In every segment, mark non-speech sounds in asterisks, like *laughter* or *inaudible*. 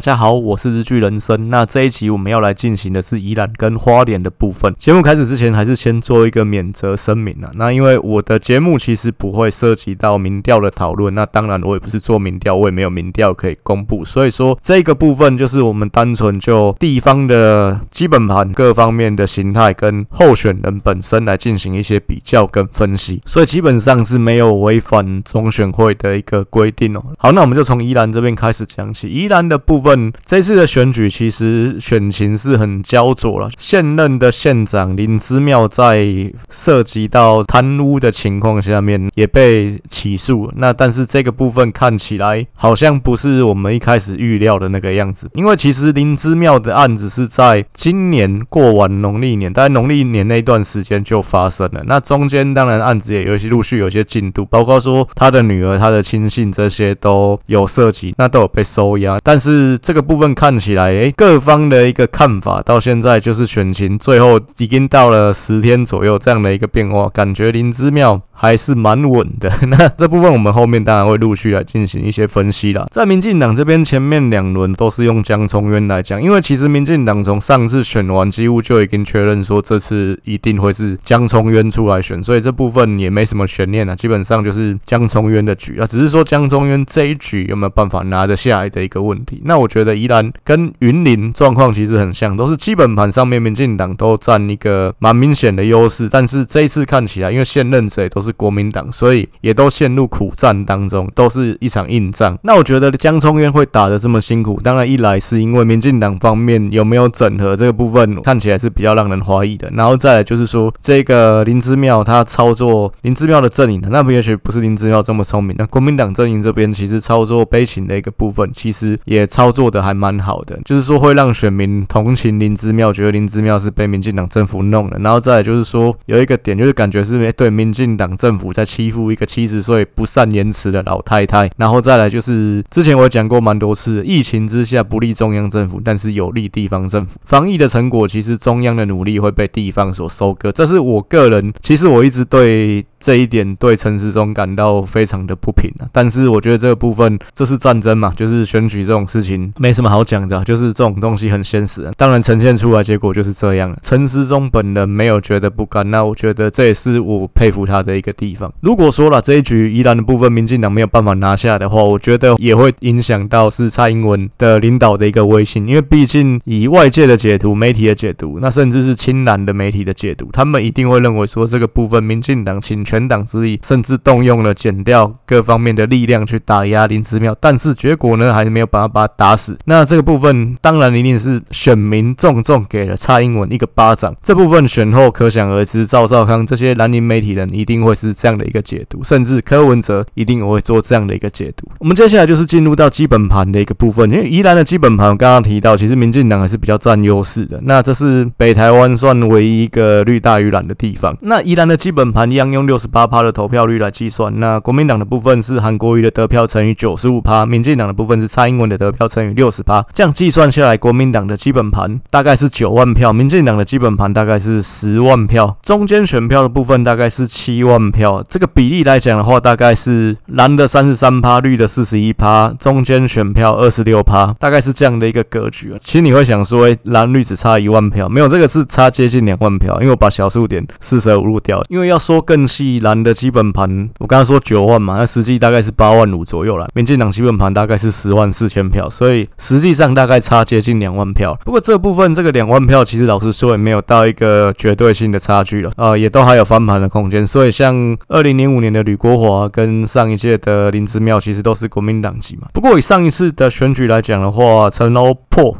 大家好，我是日剧人生。那这一集我们要来进行的是宜兰跟花莲的部分。节目开始之前，还是先做一个免责声明啊。那因为我的节目其实不会涉及到民调的讨论，那当然我也不是做民调，我也没有民调可以公布。所以说这个部分就是我们单纯就地方的基本盘各方面的形态跟候选人本身来进行一些比较跟分析，所以基本上是没有违反中选会的一个规定哦。好，那我们就从宜兰这边开始讲起。宜兰的部分。这次的选举其实选情是很焦灼了。现任的县长林之妙在涉及到贪污的情况下面也被起诉。那但是这个部分看起来好像不是我们一开始预料的那个样子。因为其实林之妙的案子是在今年过完农历年，大概农历年那段时间就发生了。那中间当然案子也有一些陆续有些进度，包括说他的女儿、他的亲信这些都有涉及，那都有被收押。但是这个部分看起来，诶，各方的一个看法到现在就是选情最后已经到了十天左右这样的一个变化，感觉林之妙还是蛮稳的。那这部分我们后面当然会陆续来进行一些分析啦。在民进党这边，前面两轮都是用江聪渊来讲，因为其实民进党从上次选完几乎就已经确认说这次一定会是江聪渊出来选，所以这部分也没什么悬念了，基本上就是江聪渊的局啊，只是说江聪渊这一局有没有办法拿得下来的一个问题。那我觉得宜兰跟云林状况其实很像，都是基本盘上面民进党都占一个蛮明显的优势，但是这一次看起来，因为现任者都是国民党，所以也都陷入苦战当中，都是一场硬仗。那我觉得江聪渊会打得这么辛苦，当然一来是因为民进党方面有没有整合这个部分看起来是比较让人怀疑的，然后再来就是说这个林之妙他操作林之妙的阵营，那也许不是林之妙这么聪明，那国民党阵营这边其实操作悲情的一个部分，其实也操作做的还蛮好的，就是说会让选民同情林之妙，觉得林之妙是被民进党政府弄的。然后再来就是说有一个点，就是感觉是对民进党政府在欺负一个七十岁不善言辞的老太太。然后再来就是之前我讲过蛮多次，疫情之下不利中央政府，但是有利地方政府。防疫的成果其实中央的努力会被地方所收割，这是我个人，其实我一直对这一点对陈时中感到非常的不平啊。但是我觉得这个部分这是战争嘛，就是选举这种事情没什么好讲的，就是这种东西很现实啊。当然呈现出来结果就是这样。陈时中本人没有觉得不甘，那我觉得这也是我佩服他的一个地方。如果说了这一局宜兰的部分，民进党没有办法拿下的话，我觉得也会影响到是蔡英文的领导的一个威信，因为毕竟以外界的解读、媒体的解读，那甚至是亲蓝的媒体的解读，他们一定会认为说这个部分民进党倾全党之力，甚至动用了减掉各方面的力量去打压林之妙，但是结果呢，还是没有办法把他打死。那这个部分当然一定是选民重重给了蔡英文一个巴掌。这部分选后可想而知，赵少康这些蓝营媒体人一定会是这样的一个解读，甚至柯文哲一定也会做这样的一个解读。我们接下来就是进入到基本盘的一个部分，因为宜兰的基本盘我刚刚提到，其实民进党还是比较占优势的。那这是北台湾算唯一一个绿大于蓝的地方。那宜兰的基本盘一样用六十八趴的投票率来计算。那国民党的部分是韩国瑜的得票乘以九十五趴，民进党的部分是蔡英文的得票乘以六十趴。这样计算下来，国民党的基本盘大概是九万票，民进党的基本盘大概是十万票，中间选票的部分大概是七万票。这个比例来讲的话，大概是蓝的三十三趴，绿的四十一趴，中间选票二十六趴，大概是这样的一个格局。其实你会想说，蓝绿只差一万票，没有，这个是差接近两万票，因为我把小数点四舍五入掉。因为要说更细，蓝的基本盘，我刚刚说九万嘛，那实际大概是八万五左右了。民进党基本盘大概是十万四千票，所以实际上大概差接近两万票。不过这部分这个两万票，其实老实说也没有到一个绝对性的差距了啊，也都还有翻盘的空间。所以像二零零五年的吕国华跟上一届的林之妙，其实都是国民党籍嘛。不过以上一次的选举来讲的话，陈欧破。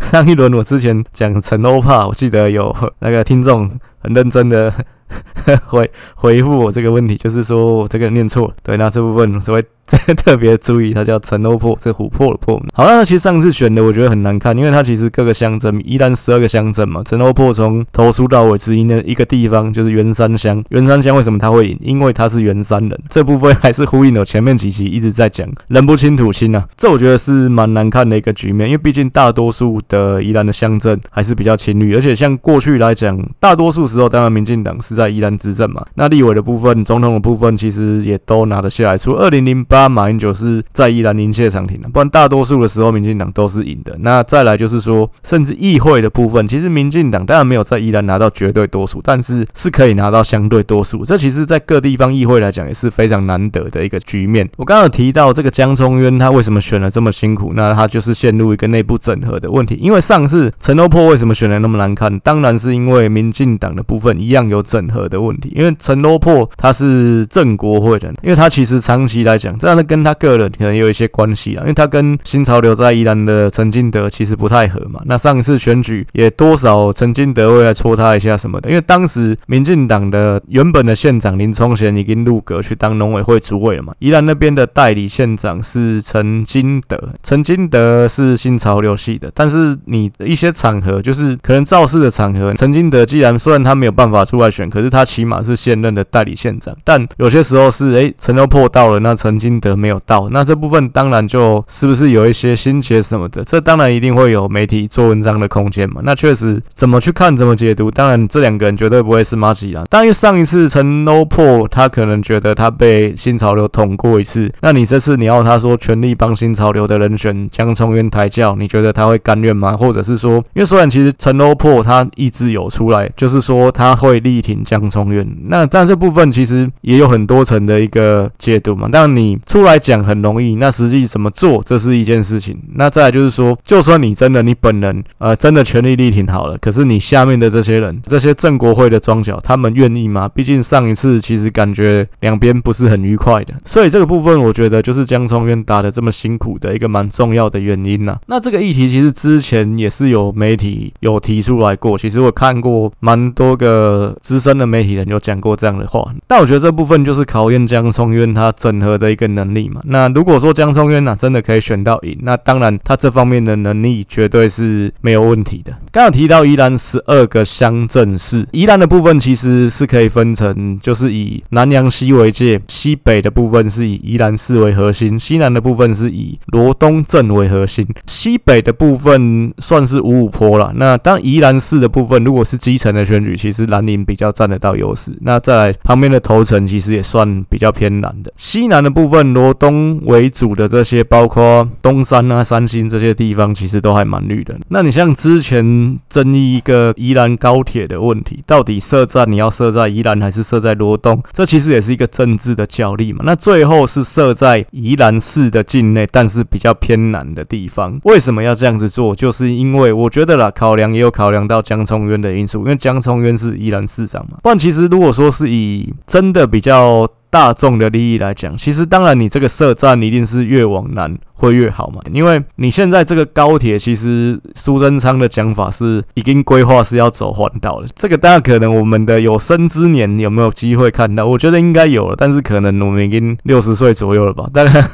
上一轮我之前讲陈欧帕，我记得有那个听众很认真的 *laughs* 回回复我这个问题，就是说我这个念错了。对，那这部分所谓。*laughs* 特别注意，它叫陈欧破，这琥珀的珀。好，那其实上次选的我觉得很难看，因为它其实各个乡镇宜兰十二个乡镇嘛，陈欧破从头输到尾只赢了一个地方，就是元山乡。元山乡为什么他会赢？因为他是元山人。这部分还是呼应了前面几期一直在讲人不亲土亲啊，这我觉得是蛮难看的一个局面，因为毕竟大多数的宜兰的乡镇还是比较亲绿，而且像过去来讲，大多数时候，当然民进党是在宜兰执政嘛。那立委的部分、总统的部分，其实也都拿得下来。除二零零八马英九是在宜兰临界场停的，不然大多数的时候，民进党都是赢的。那再来就是说，甚至议会的部分，其实民进党当然没有在宜兰拿到绝对多数，但是是可以拿到相对多数。这其实，在各地方议会来讲，也是非常难得的一个局面。我刚刚提到这个江聪渊，他为什么选了这么辛苦？那他就是陷入一个内部整合的问题。因为上次陈欧珀为什么选的那么难看？当然是因为民进党的部分一样有整合的问题。因为陈欧珀他是正国会的，因为他其实长期来讲，这样的跟他个人可能有一些关系啊。因为他跟新潮流在宜兰的陈金德其实不太合嘛。那上一次选举也多少陈金德会来戳他一下什么的。因为当时民进党的原本的县长林聪贤已经入阁去当农委会主委了嘛。宜兰那边的代理县长是陈金德，陈金德是新潮流系的，但是你一些场合就是可能造势的场合，陈金德既然虽然他他没有办法出来选，可是他起码是现任的代理县长。但有些时候是诶，陈欧破到了，那陈金德没有到，那这部分当然就是不是有一些心结什么的，这当然一定会有媒体做文章的空间嘛。那确实怎么去看，怎么解读，当然这两个人绝对不会是马吉啦。当然上一次陈欧破他可能觉得他被新潮流捅过一次，那你这次你要他说全力帮新潮流的人选江聪渊抬轿，你觉得他会甘愿吗？或者是说，因为虽然其实陈欧破他一直有出来，就是说他会力挺江聪渊，那但这部分其实也有很多层的一个解读嘛。但你出来讲很容易，那实际怎么做，这是一件事情。那再来就是说，就算你真的你本人呃真的全力力挺好了，可是你下面的这些人，这些郑国会的庄脚，他们愿意吗？毕竟上一次其实感觉两边不是很愉快的，所以这个部分我觉得就是江聪渊打的这么辛苦的一个蛮重要的原因呐。那这个议题其实之前也是有媒体有提出来过，其实我看过蛮多多个资深的媒体人有讲过这样的话。但我觉得这部分就是考验江聪渊他整合的一个能力嘛。那如果说江聪渊呐真的可以选到赢，那当然他这方面的能力绝对是没有问题的。刚刚提到宜兰十二个乡镇市，宜兰的部分其实是可以分成，就是以南阳西为界，西北的部分是以宜兰市为核心，西南的部分是以罗东镇为核心。西北的部分算是五五坡了。那当宜兰市的部分，如果是基层的选举，其实蓝营比较占得到优势。那再来旁边的头城，其实也算比较偏蓝的。西南的部分，罗东为主的这些，包括东山啊、三星这些地方，其实都还蛮绿的。那你像之前争议一个宜兰高铁的问题，到底设站你要设在宜兰还是设在罗东？这其实也是一个政治的角力嘛。那最后是设在宜兰市的境内，但是比较偏南的地方。为什么要这样子做？就是因为我觉得啦，考量也有考量到江聪渊的因素，因为江聪渊是宜兰市长嘛。但其实如果说是以真的比较大众的利益来讲，其实当然你这个设站一定是越往南。会越好嘛？因为你现在这个高铁，其实苏贞昌的讲法是已经规划是要走环岛了。这个大家可能我们的有生之年有没有机会看到？我觉得应该有了，但是可能我们已经六十岁左右了吧？大概，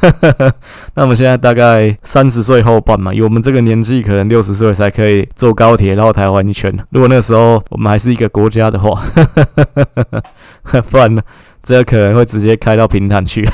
那我们现在大概三十岁后半嘛，以我们这个年纪，可能六十岁才可以坐高铁绕台湾一圈。如果那时候我们还是一个国家的话，*laughs* 不然呢，这个可能会直接开到平潭去。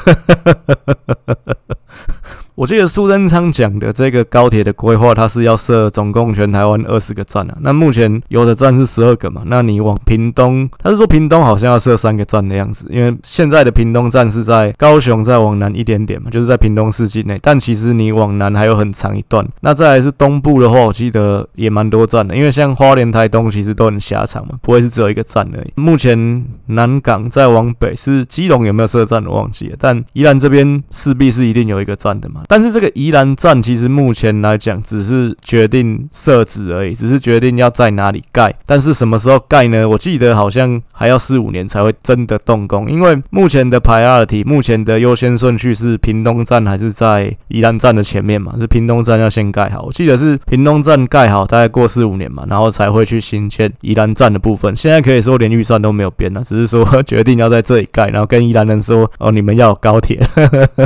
我记得苏贞昌讲的这个高铁的规划，它是要设总共全台湾二十个站啊。那目前有的站是十二个嘛。那你往屏东，他是说屏东好像要设三个站的样子，因为现在的屏东站是在高雄再往南一点点嘛，就是在屏东市境内。但其实你往南还有很长一段。那再来是东部的话，我记得也蛮多站的，因为像花莲、台东其实都很狭长嘛，不会是只有一个站而已。目前南港再往北是基隆有没有设站我忘记了，但宜兰这边势必是一定有一个站的嘛。但是这个宜兰站其实目前来讲只是决定设置而已，只是决定要在哪里盖。但是什么时候盖呢？我记得好像还要四五年才会真的动工。因为目前的 priority，目前的优先顺序是屏东站还是在宜兰站的前面嘛？是屏东站要先盖好。我记得是屏东站盖好，大概过四五年嘛，然后才会去新建宜兰站的部分。现在可以说连预算都没有变了，只是说 *laughs* 决定要在这里盖，然后跟宜兰人说：“哦，你们要有高铁。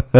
*laughs* ”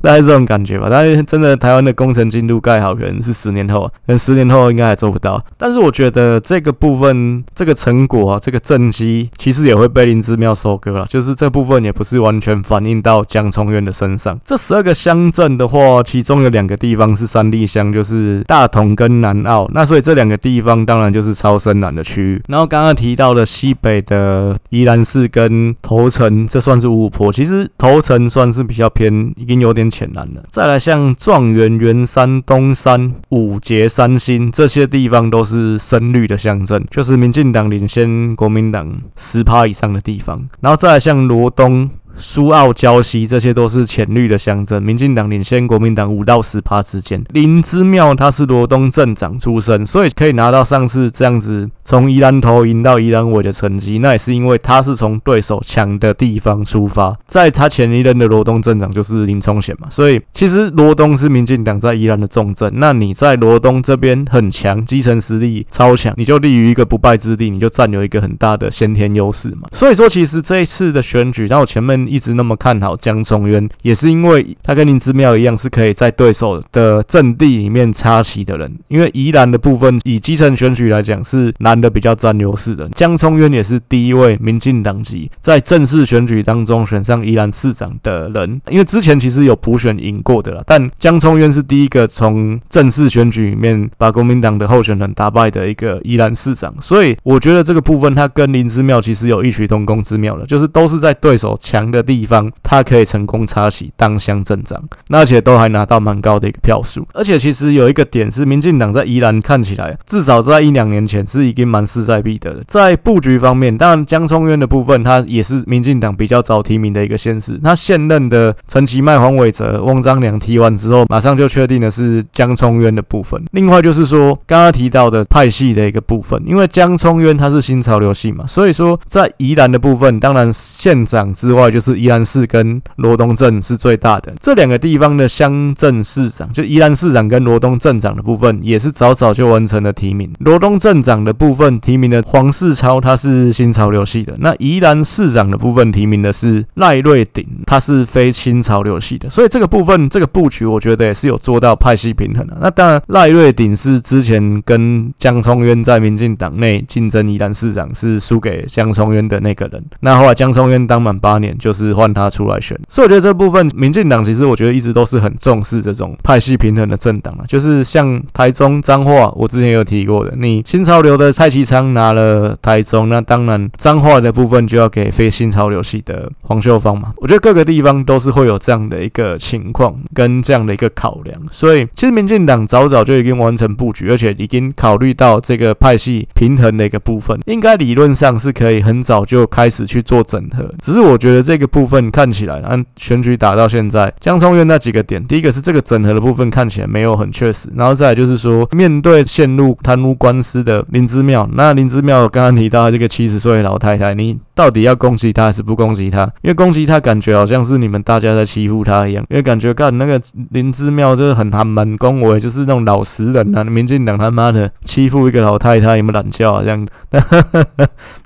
大概这种感。感觉吧。但是真的台湾的工程进度盖好，可能是十年后，可能十年后应该还做不到。但是我觉得这个部分，这个成果啊，这个政绩其实也会被林姿妙收割了。就是这部分也不是完全反映到江聪院的身上。这十二个乡镇的话，其中有两个地方是山地乡，就是大同跟南澳。那所以这两个地方当然就是超深蓝的区域。然后刚刚提到的西北的宜兰市跟头城，这算是五五波。其实头城算是比较偏，已经有点浅蓝了。再来像状元、元山、东山、五结、三星这些地方都是深绿的乡镇，就是民进党领先国民党十趴以上的地方。然后再来像罗东。苏澳、礁溪，这些都是浅绿的乡镇，民进党领先国民党五到十趴之间。林之妙他是罗东镇长出身，所以可以拿到上次这样子从宜兰头赢到宜兰尾的成绩，那也是因为他是从对手强的地方出发。在他前一任的罗东镇长就是林聪贤嘛，所以其实罗东是民进党在宜兰的重镇。那你在罗东这边很强，基层实力超强，你就立于一个不败之地，你就占有一个很大的先天优势嘛。所以说，其实这一次的选举，然后前面。一直那么看好江聪渊，也是因为他跟林之妙一样，是可以在对手的阵地里面插旗的人。因为宜兰的部分，以基层选举来讲，是男的比较占优势的。江聪渊也是第一位民进党籍在正式选举当中选上宜兰市长的人。因为之前其实有普选赢过的了，但江聪渊是第一个从正式选举里面把国民党的候选人打败的一个宜兰市长。所以我觉得这个部分，他跟林之妙其实有异曲同工之妙的，就是都是在对手强的地方，他可以成功插旗当乡镇长，那而且都还拿到蛮高的一个票数。而且其实有一个点是，民进党在宜兰看起来，至少在一两年前是已经蛮势在必得的。在布局方面，当然江聪渊的部分，他也是民进党比较早提名的一个县市。他现任的陈其迈、黄伟哲、翁章梁提完之后，马上就确定的是江聪渊的部分。另外就是说，刚刚提到的派系的一个部分，因为江聪渊他是新潮流系嘛，所以说在宜兰的部分，当然县长之外就。是宜兰市跟罗东镇是最大的，这两个地方的乡镇市长，就宜兰市长跟罗东镇长的部分，也是早早就完成了提名。罗东镇长的部分提名的黄世超，他是新潮流系的；那宜兰市长的部分提名的是赖瑞鼎，他是非新潮流系的。所以这个部分这个布局，我觉得也是有做到派系平衡的。那当然，赖瑞鼎是之前跟江聪渊在民进党内竞争宜兰市长，是输给江聪渊的那个人。那后来江聪渊当满八年，就是。换他出来选，所以我觉得这部分民进党其实我觉得一直都是很重视这种派系平衡的政党啊，就是像台中彰化，我之前有提过的，你新潮流的蔡其昌拿了台中，那当然彰化的部分就要给非新潮流系的黄秀芳嘛。我觉得各个地方都是会有这样的一个情况跟这样的一个考量，所以其实民进党早早就已经完成布局，而且已经考虑到这个派系平衡的一个部分，应该理论上是可以很早就开始去做整合，只是我觉得这个。部分看起来，按选举打到现在，江聪院那几个点，第一个是这个整合的部分看起来没有很确实，然后再来就是说，面对陷入贪污官司的林之妙，那林之妙刚刚提到这个七十岁老太太，你到底要攻击她还是不攻击她？因为攻击她感觉好像是你们大家在欺负她一样，因为感觉干那个林之妙就是很还蛮恭维，就是那种老实人啊，民进党他妈的欺负一个老太太，有没有懒觉啊？这样。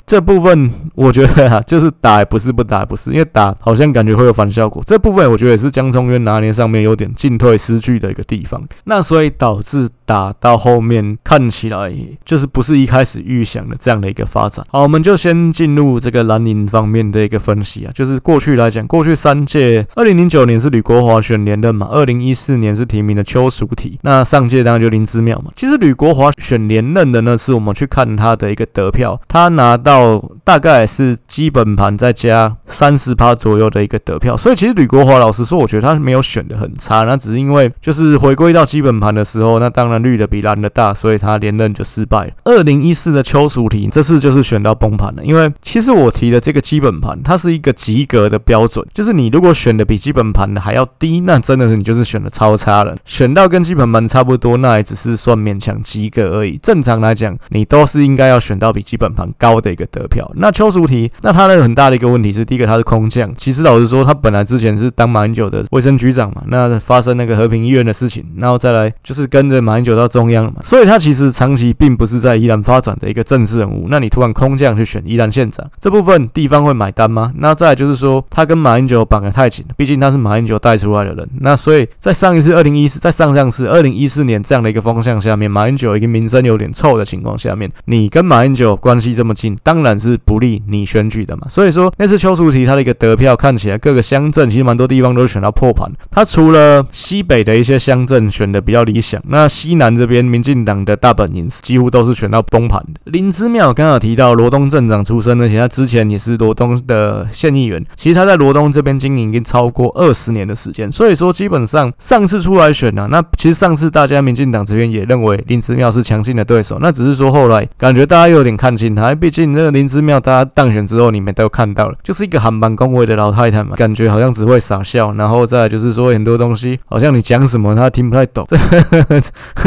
这部分我觉得啊，就是打也不是，不打也不是，因为打好像感觉会有反效果。这部分我觉得也是江聪渊拿捏上面有点进退失据的一个地方。那所以导致打到后面看起来就是不是一开始预想的这样的一个发展。好，我们就先进入这个蓝营方面的一个分析啊，就是过去来讲，过去三届，二零零九年是吕国华选连任嘛，二零一四年是提名的邱淑媞，那上届当然就林之妙嘛。其实吕国华选连任的那次，我们去看他的一个得票，他拿到。哦大概是基本盘再加三十趴左右的一个得票，所以其实吕国华老实说，我觉得他没有选的很差，那只是因为就是回归到基本盘的时候，那当然绿的比蓝的大，所以他连任就失败了。二零一四的邱淑媞这次就是选到崩盘了，因为其实我提的这个基本盘，它是一个及格的标准，就是你如果选的比基本盘的还要低，那真的是你就是选的超差了。选到跟基本盘差不多，那也只是算勉强及格而已。正常来讲，你都是应该要选到比基本盘高的一个。得票。那邱淑媞，那他的很大的一个问题是，第一个他是空降，其实老实说，他本来之前是当马英九的卫生局长嘛，那发生那个和平医院的事情，然后再来就是跟着马英九到中央了嘛，所以他其实长期并不是在宜兰发展的一个政治人物。那你突然空降去选宜兰县长，这部分地方会买单吗？那再就是说，他跟马英九绑得太紧，毕竟他是马英九带出来的人。那所以在上一次二零一四，在上上次二零一四年这样的一个风向下面，马英九一个名声有点臭的情况下面，你跟马英九关系这么近，当当然是不利你选举的嘛。所以说那次邱淑媞他的一个得票看起来各个乡镇其实蛮多地方都是选到破盘。他除了西北的一些乡镇选的比较理想，那西南这边民进党的大本营几乎都是选到崩盘的。林姿妙刚刚有提到罗东镇长出身，而且他之前也是罗东的县议员，其实他在罗东这边经营已经超过二十年的时间。所以说基本上上次出来选呢、那其实上次大家民进党这边也认为林姿妙是强劲的对手，那只是说后来感觉大家有点看轻他，毕竟那林姿妙大家当选之后你们都看到了，就是一个韩版恭维的老太太嘛，感觉好像只会傻笑，然后再就是说很多东西好像你讲什么他听不太懂，这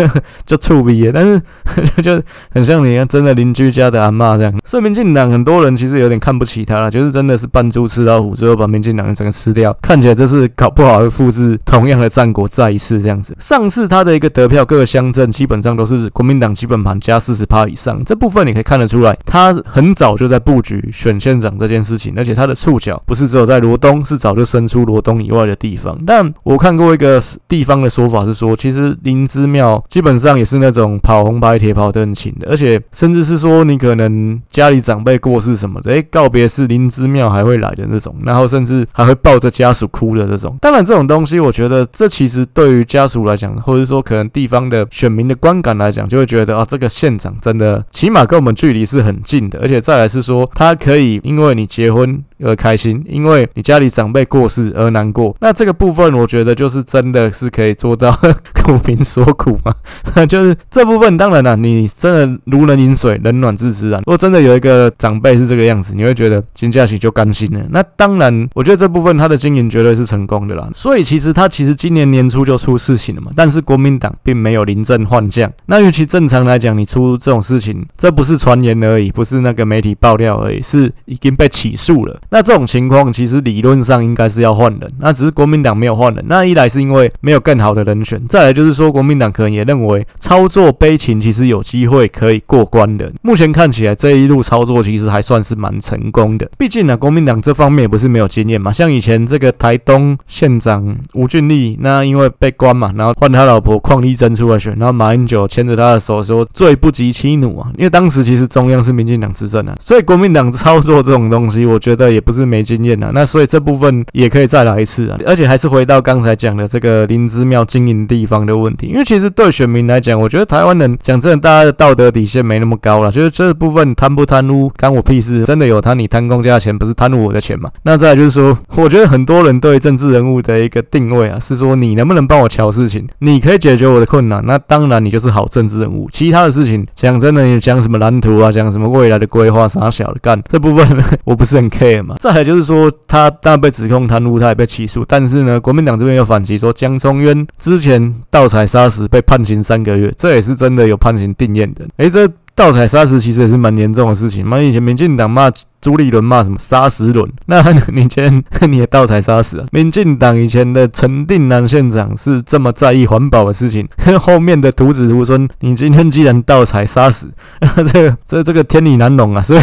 *laughs* 就触鼻耶，但是 *laughs* 就很像你真的邻居家的阿嬷这样。所以民进党很多人其实有点看不起他了，就是真的是扮猪吃老虎，最后把民进党整个吃掉，看起来这是搞不好会复制同样的战果再一次这样子。上次他的一个得票，各个乡镇基本上都是国民党基本盘加四十趴以上，这部分你可以看得出来，他很早就在布局选县长这件事情，而且他的触角不是只有在罗东，是早就伸出罗东以外的地方。但我看过一个地方的说法是说，其实林姿妙基本上也是那种跑红白铁跑得很勤的，而且甚至是说你可能家里长辈过世什么的，诶，告别式林姿妙还会来的那种，然后甚至还会抱着家属哭的这种。当然这种东西，我觉得这其实对于家属来讲，或者说可能地方的选民的观感来讲，就会觉得啊，这个县长真的起码跟我们距离是很近的，而且且再来是说他可以因为你结婚。而开心，因为你家里长辈过世而难过。那这个部分，我觉得就是真的是可以做到 *laughs* 苦民所苦嘛。*laughs* 就是这部分，当然了，你真的如人饮水，冷暖自知啊。如果真的有一个长辈是这个样子，你会觉得金佳喜就甘心了。那当然，我觉得这部分他的经营绝对是成功的啦。所以其实他其实今年年初就出事情了嘛。但是国民党并没有临阵换将。那尤其正常来讲，你出这种事情，这不是传言而已，不是那个媒体爆料而已，是已经被起诉了。那这种情况其实理论上应该是要换人，那只是国民党没有换人。那一来是因为没有更好的人选，再来就是说国民党可能也认为操作悲情其实有机会可以过关的。目前看起来这一路操作其实还算是蛮成功的。毕竟呢，国民党这方面也不是没有经验嘛。像以前这个台东县长吴俊立，那因为被关嘛，然后换他老婆邝丽珍出来选，然后马英九牵着他的手说“罪不及妻奴”啊。因为当时其实中央是民进党执政啊，所以国民党操作这种东西，我觉得也不是没。经验啊，那所以这部分也可以再来一次啊，而且还是回到刚才讲的这个林芝庙经营地方的问题，因为其实对选民来讲，我觉得台湾人讲真的，大家的道德底线没那么高了，就是这部分贪不贪污干我屁事，真的有贪你贪公家的钱，不是贪污我的钱嘛？那再就是说，我觉得很多人对政治人物的一个定位啊，是说你能不能帮我瞧事情，你可以解决我的困难，那当然你就是好政治人物。其他的事情讲真的，你讲什么蓝图啊，讲什么未来的规划啥小的干，这部分 *laughs* 我不是很 care 嘛。再来就。是说，他当然被指控贪污，他也被起诉。但是呢，国民党这边又反击说，江聪渊之前盗采砂石被判刑三个月，这也是真的有判刑定验的。诶，这盗采砂石其实也是蛮严重的事情嘛。以前民进党骂。朱立伦骂什么砂石轮？那你前 *laughs* 你也盗采杀死啊？民进党以前的陈定南县长是这么在意环保的事情，*laughs* 后面的徒子徒孙，你今天既然盗采杀死，*laughs* 这个这这个天理难容啊！所以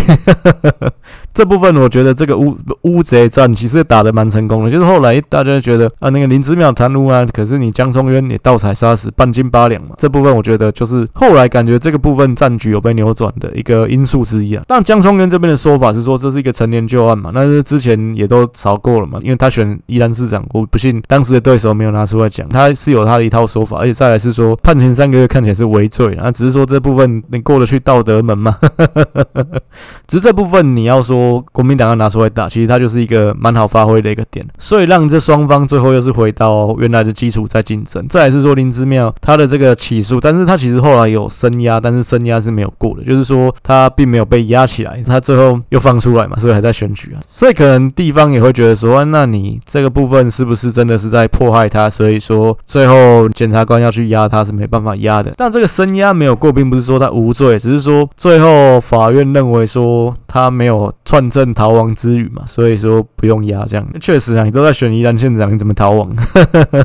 这部分我觉得这个乌乌贼战其实打得蛮成功的，就是后来大家觉得啊，那个林姿妙贪污啊，可是你江聪渊也盗采杀死，半斤八两嘛。这部分我觉得就是后来感觉这个部分战局有被扭转的一个因素之一啊。但江聪渊这边的说法是。说这是一个陈年旧案嘛，但是之前也都吵过了嘛，因为他选宜兰市长，我不信当时的对手没有拿出来讲，他是有他的一套说法，而且再来是说判刑三个月看起来是违罪，那只是说这部分你过得去道德门吗？*laughs* 只是这部分你要说国民党要拿出来打，其实他就是一个蛮好发挥的一个点，所以让这双方最后又是回到原来的基础在竞争。再来是说林之妙他的这个起诉，但是他其实后来有声押，但是声押是没有过的，就是说他并没有被压起来，他最后又放。出来嘛，所以还在选举啊，所以可能地方也会觉得说，那你这个部分是不是真的是在迫害他？所以说最后检察官要去压他是没办法压的。但这个声押没有过，并不是说他无罪，只是说最后法院认为说他没有串证逃亡之虞嘛，所以说不用压这样。确实啊，你都在选宜兰县长，你怎么逃亡？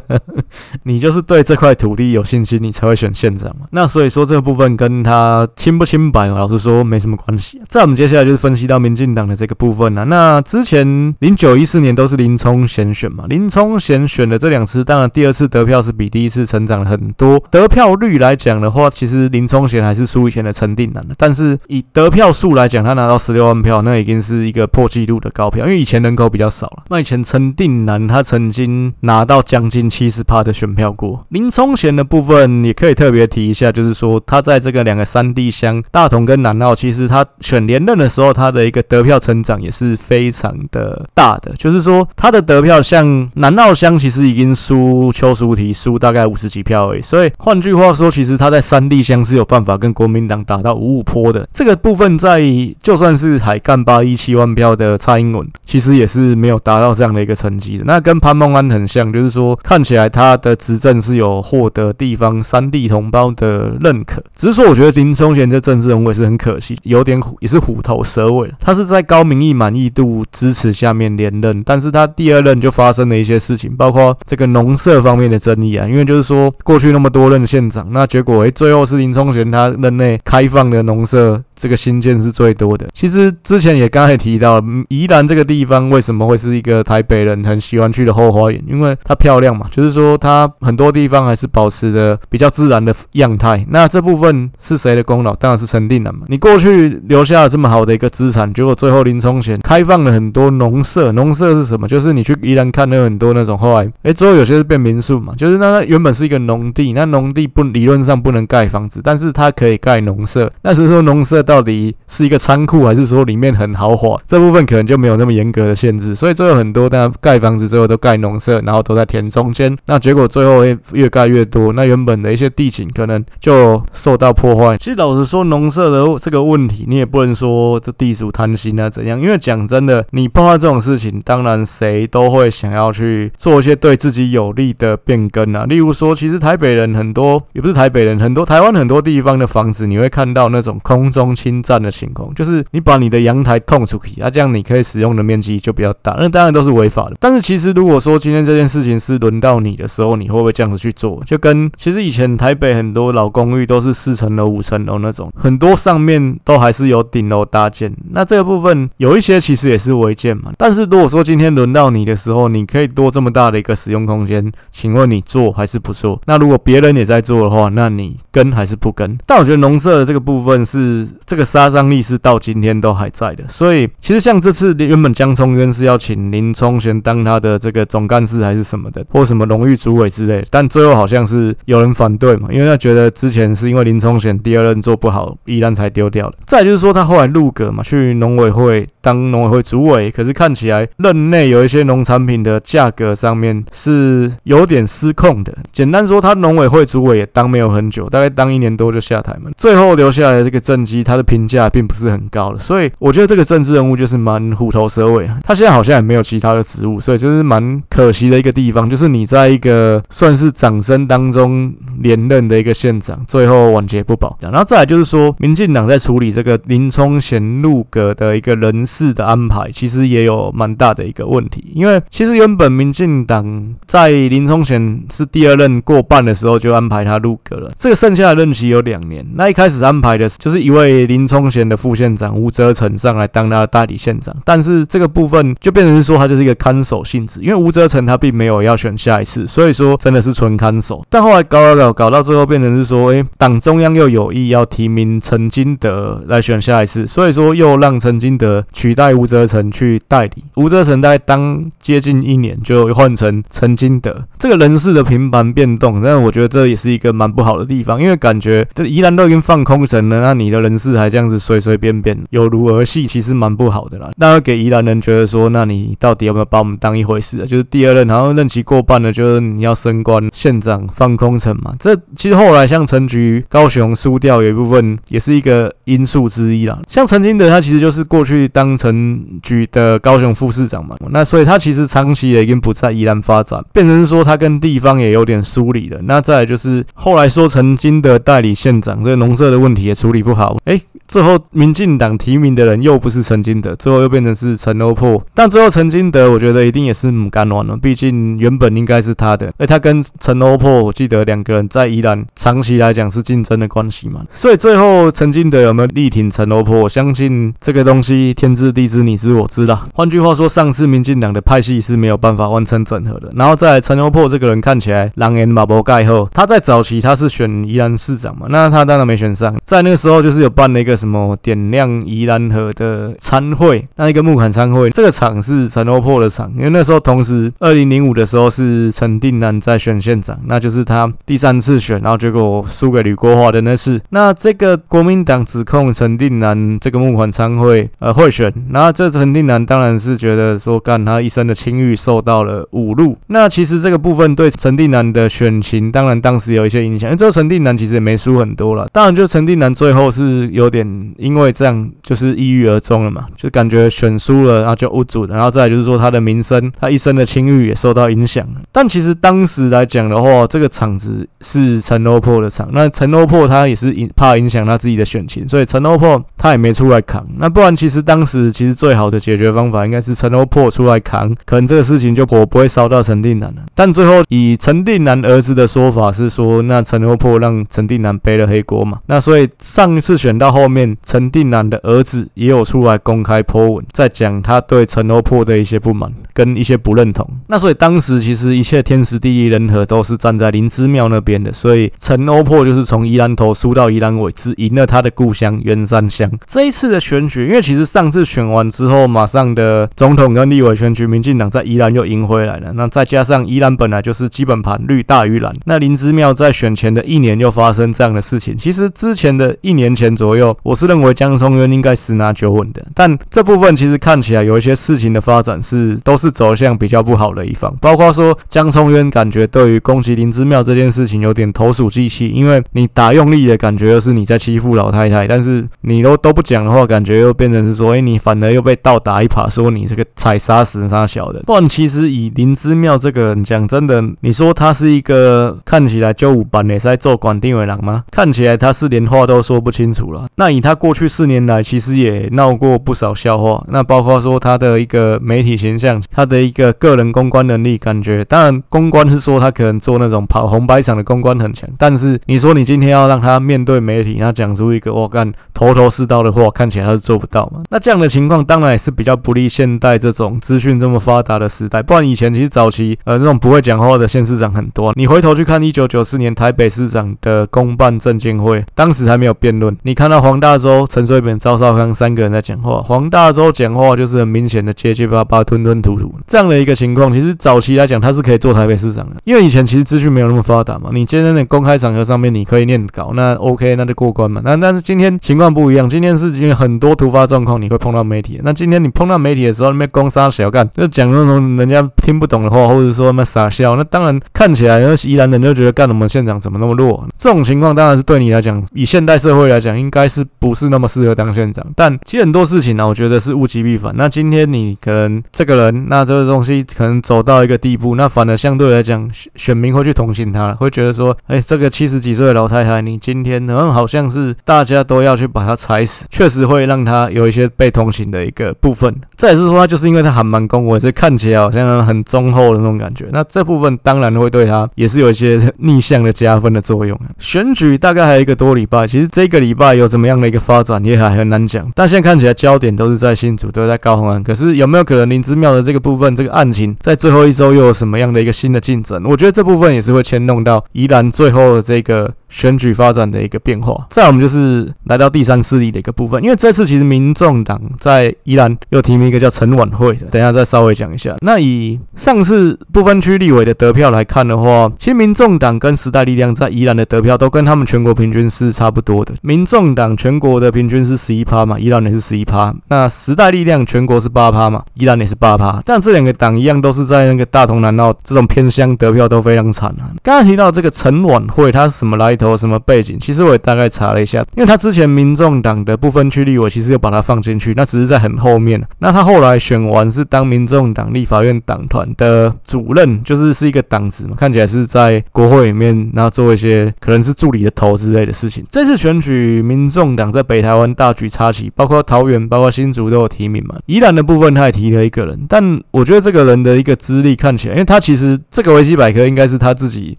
*laughs* 你就是对这块土地有信心，你才会选县长嘛。那所以说这个部分跟他清不清白，老实说没什么关系。在我们接下来就是分析到民进进党的这个部分啊。那之前零九一四年都是林聪贤选嘛，林聪贤选的这两次，当然第二次得票是比第一次成长了很多。得票率来讲的话，其实林聪贤还是输以前的陈定南的。但是以得票数来讲，他拿到十六万票，那已经是一个破纪录的高票，因为以前人口比较少了。那以前陈定南他曾经拿到将近七十趴的选票过。林聪贤的部分也可以特别提一下，就是说他在这个两个山地乡大同跟南澳，其实他选连任的时候，他的一个得票成长也是非常的大的。就是说他的得票，像南澳乡其实已经输邱淑媞输大概五十几票而已。所以换句话说，其实他在三地乡是有办法跟国民党打到五五坡的。这个部分在就算是海干八一七万票的蔡英文，其实也是没有达到这样的一个成绩的。那跟潘孟安很像，就是说看起来他的执政是有获得地方三地同胞的认可。只是说，我觉得林聪贤这政治人物也是很可惜，有点虎，也是虎头蛇尾。他是在高民意满意度支持下面连任，但是他第二任就发生了一些事情，包括这个农社方面的争议啊。因为就是说过去那么多任县长，那结果诶，最后是林冲贤他任内开放的农社。这个新建是最多的。其实之前也刚才提到了，宜兰这个地方为什么会是一个台北人很喜欢去的后花园？因为它漂亮嘛，就是说它很多地方还是保持的比较自然的样态。那这部分是谁的功劳？当然是陈定南嘛。你过去留下了这么好的一个资产，结果最后林冲贤开放了很多农舍。农舍是什么？就是你去宜兰看了很多那种后来，哎，之后有些是变民宿嘛。就是那那原本是一个农地，那农地不理论上不能盖房子，但是它可以盖农舍。那是说农舍。到底是一个仓库，还是说里面很豪华？这部分可能就没有那么严格的限制，所以最后很多大家盖房子之后都盖农舍，然后都在田中间，那结果最后会越盖越多，那原本的一些地景可能就受到破坏。其实老实说，农舍的这个问题，你也不能说这地主贪心啊怎样，因为讲真的，你碰到这种事情，当然谁都会想要去做一些对自己有利的变更啊。例如说，其实台北人很多，也不是台北人，很多台湾很多地方的房子，你会看到那种空中。侵占的情况，就是你把你的阳台捅出去，啊，这样你可以使用的面积就比较大，那当然都是违法的。但是其实如果说今天这件事情是轮到你的时候，你会不会这样子去做？就跟其实以前台北很多老公寓都是四层楼、五层楼那种，很多上面都还是有顶楼搭建。那这个部分有一些其实也是违建嘛。但是如果说今天轮到你的时候，你可以多这么大的一个使用空间，请问你做还是不做？那如果别人也在做的话，那你跟还是不跟？但我觉得农舍的这个部分是。这个杀伤力是到今天都还在的，所以其实像这次原本江聪渊是要请林冲贤当他的这个总干事还是什么的，或什么荣誉主委之类的，但最后好像是有人反对嘛，因为他觉得之前是因为林冲贤第二任做不好，宜兰才丢掉的。再就是说他后来入阁嘛，去农委会当农委会主委，可是看起来任内有一些农产品的价格上面是有点失控的。简单说，他农委会主委也当没有很久，大概当一年多就下台嘛，最后留下来的这个政绩，他他的。评价并不是很高了，所以我觉得这个政治人物就是蛮虎头蛇尾。他现在好像也没有其他的职务，所以这是蛮可惜的一个地方。就是你在一个算是掌声当中连任的一个县长，最后晚节不保。然后再来就是说，民进党在处理这个林冲贤入阁的一个人事的安排，其实也有蛮大的一个问题。因为其实原本民进党在林冲贤是第二任过半的时候就安排他入阁了，这个剩下的任期有两年。那一开始安排的就是一位林。冲贤的副县长吴泽成上来当他的代理县长，但是这个部分就变成是说他就是一个看守性质，因为吴泽成他并没有要选下一次，所以说真的是纯看守。但后来搞搞搞搞到最后变成是说，哎、党中央又有意要提名陈金德来选下一次，所以说又让陈金德取代吴泽成去代理。吴泽成在当接近一年就换成陈金德，这个人事的频繁变动，但我觉得这也是一个蛮不好的地方，因为感觉这宜兰都已经放空神了，那你的人事。还这样子随随便便有如儿戏，其实蛮不好的啦。那会给宜兰人觉得说，那你到底有没有把我们当一回事啊？就是第二任，然后任期过半了，就是你要升官县长放空城嘛。这其实后来像陈菊高雄输掉有一部分也是一个因素之一啦。像陈金德他其实就是过去当陈菊的高雄副市长嘛，那所以他其实长期也已经不在宜兰发展，变成说他跟地方也有点疏离了。那再来就是后来说陈金德代理县长，这农舍的问题也处理不好，哎，最后民进党提名的人又不是陈金德，最后又变成是陈欧珀。但最后陈金德我觉得一定也是母干卵了，毕竟原本应该是他的，哎，他跟陈欧珀，我记得两个人在宜兰长期来讲是竞争的关系嘛，所以最后陈金德有没有力挺陈欧珀？我相信这个东西天知地知，你知我知啦。换句话说，上次民进党的派系是没有办法完成整合的。然后在陈欧珀这个人看起来狼烟马博盖后，他在早期他是选宜兰市长嘛，那他当然没选上。在那个时候就是有办了一个什么点亮宜兰河的餐会，那一个木款餐会，这个场是陈欧珀的场，因为那时候同时二零零五的时候是陈定南在选县长，那就是他第三次选，然后结果输给吕国华的那次。那这个国民党指控陈定南这个木款餐会呃贿选，然后这陈定南当然是觉得说干他一生的清誉受到了侮辱。那其实这个部分对陈定南的选情，当然当时有一些影响，因为这个陈定南其实也没输很多了。当然就陈定南最后是有有点因为这样就是抑郁而终了嘛，就感觉选输了，然后就无主了。然后再来就是说他的名声，他一生的清誉也受到影响。但其实当时来讲的话，这个场子是陈欧珀的场，那陈欧珀他也是怕影响他自己的选情，所以陈欧珀他也没出来扛。那不然其实当时其实最好的解决方法应该是陈欧珀出来扛，可能这个事情就火不会烧到陈定南了。但最后以陈定南儿子的说法是说，那陈欧珀让陈定南背了黑锅嘛。那所以上一次选到后面，陈定南的儿子也有出来公开 po 文，在讲他对陈欧珀的一些不满跟一些不认同。那所以当时其实一切天时地利人和都是站在林姿妙那边的，所以陈欧珀就是从宜兰头输到宜兰尾，只赢了他的故乡员山乡。这一次的选举，因为其实上次选完之后，马上的总统跟立委选举，民进党在宜兰又赢回来了。那再加上宜兰本来就是基本盘绿大于蓝，那林姿妙在选前的一年又发生这样的事情。其实之前的一年前左右，我是认为江聪渊应该十拿九稳的，但这部分其实看起来有一些事情的发展是都是走向比较不好的一方，包括说江聪渊感觉对于攻击林之妙这件事情有点投鼠忌器，因为你打用力的感觉又是你在欺负老太太，但是你都都不讲的话，感觉又变成是说，哎，你反而又被倒打一耙，说你这个踩杀死杀小的。不然其实以林之妙这个人讲真的，你说他是一个看起来就五班的在做管定委郎吗？看起来他是连话都说不清楚了。那以他过去四年来，其实也闹过不少笑话。那包括说他的一个媒体形象，他的一个个人公关能力，感觉当然公关是说他可能做那种跑红白场的公关很强，但是你说你今天要让他面对媒体，他讲出一个我干头头是道的话，看起来他是做不到嘛。那这样的情况当然也是比较不利现代这种资讯这么发达的时代。不然以前其实早期呃这种不会讲话的县市长很多。你回头去看一九九四年台北市长的公办证监会，当时还没有辩论，你看到黄大洲、陈水扁、赵少康三个人在讲话，黄大洲讲话就是很明显的结结巴巴、吞吞吐吐这样的一个情况。其实早期来讲他是可以做台北市长的，因为以前其实资讯没有那么发达嘛。你今天在公开场合上面你可以念稿，那 OK 那就过关嘛。那但是今天情况不一样，今天是因为很多突发状况你会碰到媒体。那今天你碰到媒体的时候，那边攻杀小干，就讲那种人家听不懂的话，或者说那傻笑，那当然看起来那宜兰人就觉得干我们县长怎么那么弱。这种情况当然是对你来讲，以现代社会来讲，应该是不是那么适合当县长。但其实很多事情呢，我觉得是物极必反。那今天你可能这个人，那这个东西可能走到一个地步，那反而相对来讲，选民会去同情他，会觉得说，哎，这个七十几岁的老太太，你今天好像好像是大家都要去把她踩死，确实会让他有一些被同情的一个部分。再是说，他就是因为他还蛮恭维，是看起来好像很忠厚的那种感觉。那这部分当然会对他也是有一些逆向的加分的作用。选举大概还有一个多礼拜，其实这个礼拜有怎么样的一个发展也还很难讲。但现在看起来焦点都是在新竹，都在高虹安。可是有没有可能林之妙的这个部分，这个案情在最后一周又有什么样的一个新的进展？我觉得这部分也是会牵动到宜兰最后的这个。选举发展的一个变化，再我们就是来到第三势力的一个部分，因为这次其实民众党在宜兰又提名一个叫陈婉慧的，等一下再稍微讲一下。那以上次不分区立委的得票来看的话，其实民众党跟时代力量在宜兰的得票都跟他们全国平均是差不多的。民众党党全国的平均是十一趴嘛，伊兰也是十一趴。那时代力量全国是八趴嘛，伊兰也是八趴。但这两个党一样，都是在那个大同南澳这种偏乡得票都非常惨啊。刚刚提到这个陈婉慧，他是什么来头、什么背景？其实我也大概查了一下，因为他之前民众党的不分区立委，其实有把他放进去，那只是在很后面。那他后来选完是当民众党立法院党团的主任，就是是一个党职嘛，看起来是在国会里面，然后做一些可能是助理的头之类的事情。这次选举，民众党在北台湾大举插旗，包括桃园、包括新竹都有提名嘛。宜兰的部分他也提了一个人，但我觉得这个人的一个资历看起来，因为他其实这个维基百科应该是他自己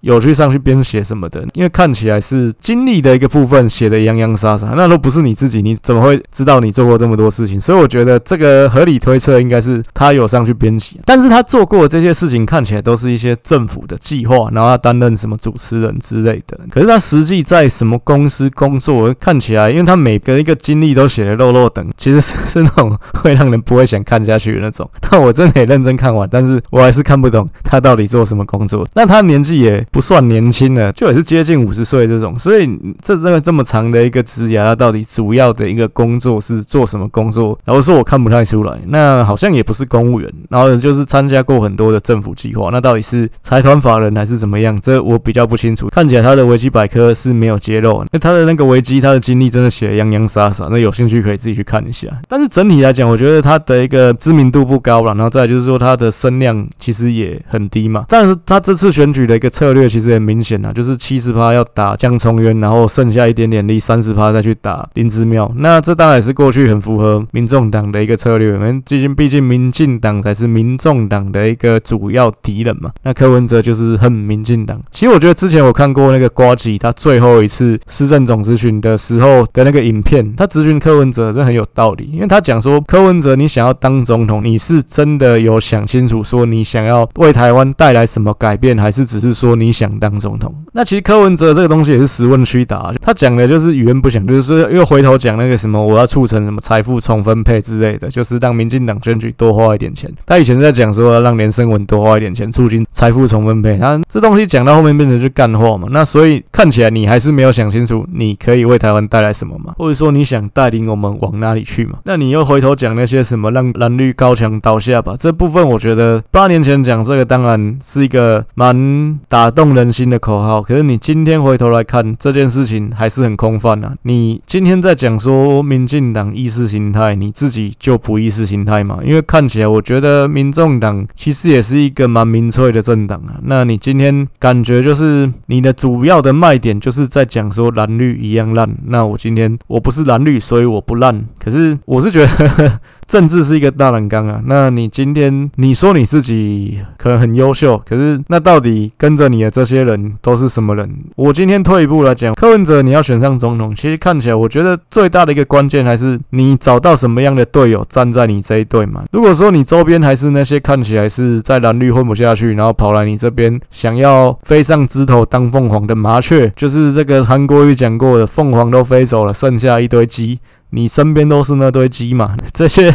有去上去编写什么的，因为看起来是经历的一个部分写的洋洋洒洒，那都不是你自己，你怎么会知道你做过这么多事情？所以我觉得这个合理推测应该是他有上去编写，但是他做过的这些事情看起来都是一些政府的计划，然后他担任什么主持人之类的。可是他实际在什么公司工作，看起来，啊因为他每个一个经历都写的落落长，其实是 *laughs* 是那种会让人不会想看下去的那种。*laughs* 那我真的也认真看完，但是我还是看不懂他到底做什么工作。那他年纪也不算年轻了，就也是接近五十岁这种。所以这这个这么长的一个职涯，他到底主要的一个工作是做什么工作？然后说我看不太出来。那好像也不是公务员，然后就是参加过很多的政府计划。那到底是财团法人还是怎么样？这我比较不清楚。看起来他的维基百科是没有揭露，那他的那个维基，他的经历真的写的洋洋洒洒。那有兴趣可以自己去看一下。但是整体来讲，我觉得他的一个知名度不高了。然后再就是说，他的声量其实也很低嘛。但是他这次选举的一个策略其实很明显啊，*laughs* 就是七十趴要打江聪渊，然后剩下一点点力，三十趴再去打林之妙。那这当然也是过去很符合民众党的一个策略。因为毕竟毕竟民进党才是民众党的一个主要敌人嘛。那柯文哲就是恨民进党。其实我觉得之前我看过那个瓜吉他最后一次施政总咨询的时候的那个影片，他咨询柯文哲这很有道理，因为他讲说柯文哲，你想要当总统，你是真的有想清楚说你想要为台湾带来什么改变，还是只是说你想当总统？*laughs* 那其实柯文哲这个东西也是实问虚答，他讲的就是语言不详，就是说又回头讲那个什么我要促成什么财富重分配之类的，就是让民进党选举多花一点钱。他以前在讲说要让连胜文多花一点钱，促进财富重分配。他这东西讲到后面变成就干货嘛。那所以看起来你还是没有想清楚你可以为台湾带来什么吗，或者说你想带领我们往哪里去嘛？那你又回头讲那些什么让蓝绿高墙倒下吧？这部分我觉得八年前讲这个当然是一个蛮打动人心的口号，可是你今天回头来看这件事情还是很空泛啊。你今天在讲说民进党意识形态，你自己就不意识形态嘛？因为看起来我觉得民众党其实也是一个蛮民粹的政党啊。那你今天感觉就是你的主要的卖点就是在讲说蓝绿一样烂。那我今天我不是蓝绿，所以我不烂。可是我是觉得。政治是一个大染缸啊，那你今天你说你自己可能很优秀，可是那到底跟着你的这些人都是什么人？我今天退一步来讲，柯文哲你要选上总统，其实看起来我觉得最大的一个关键还是你找到什么样的队友站在你这一队嘛。如果说你周边还是那些看起来是在蓝绿混不下去，然后跑来你这边想要飞上枝头当凤凰的麻雀，就是这个韩国瑜讲过的，凤凰都飞走了，剩下一堆鸡。你身边都是那堆鸡嘛？*laughs* 这些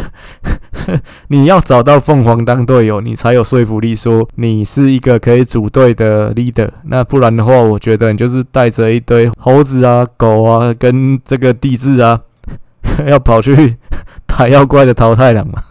*laughs* 你要找到凤凰当队友，你才有说服力，说你是一个可以组队的 leader。那不然的话，我觉得你就是带着一堆猴子啊、狗啊，跟这个地质啊，*laughs* 要跑去打妖怪的淘汰了嘛。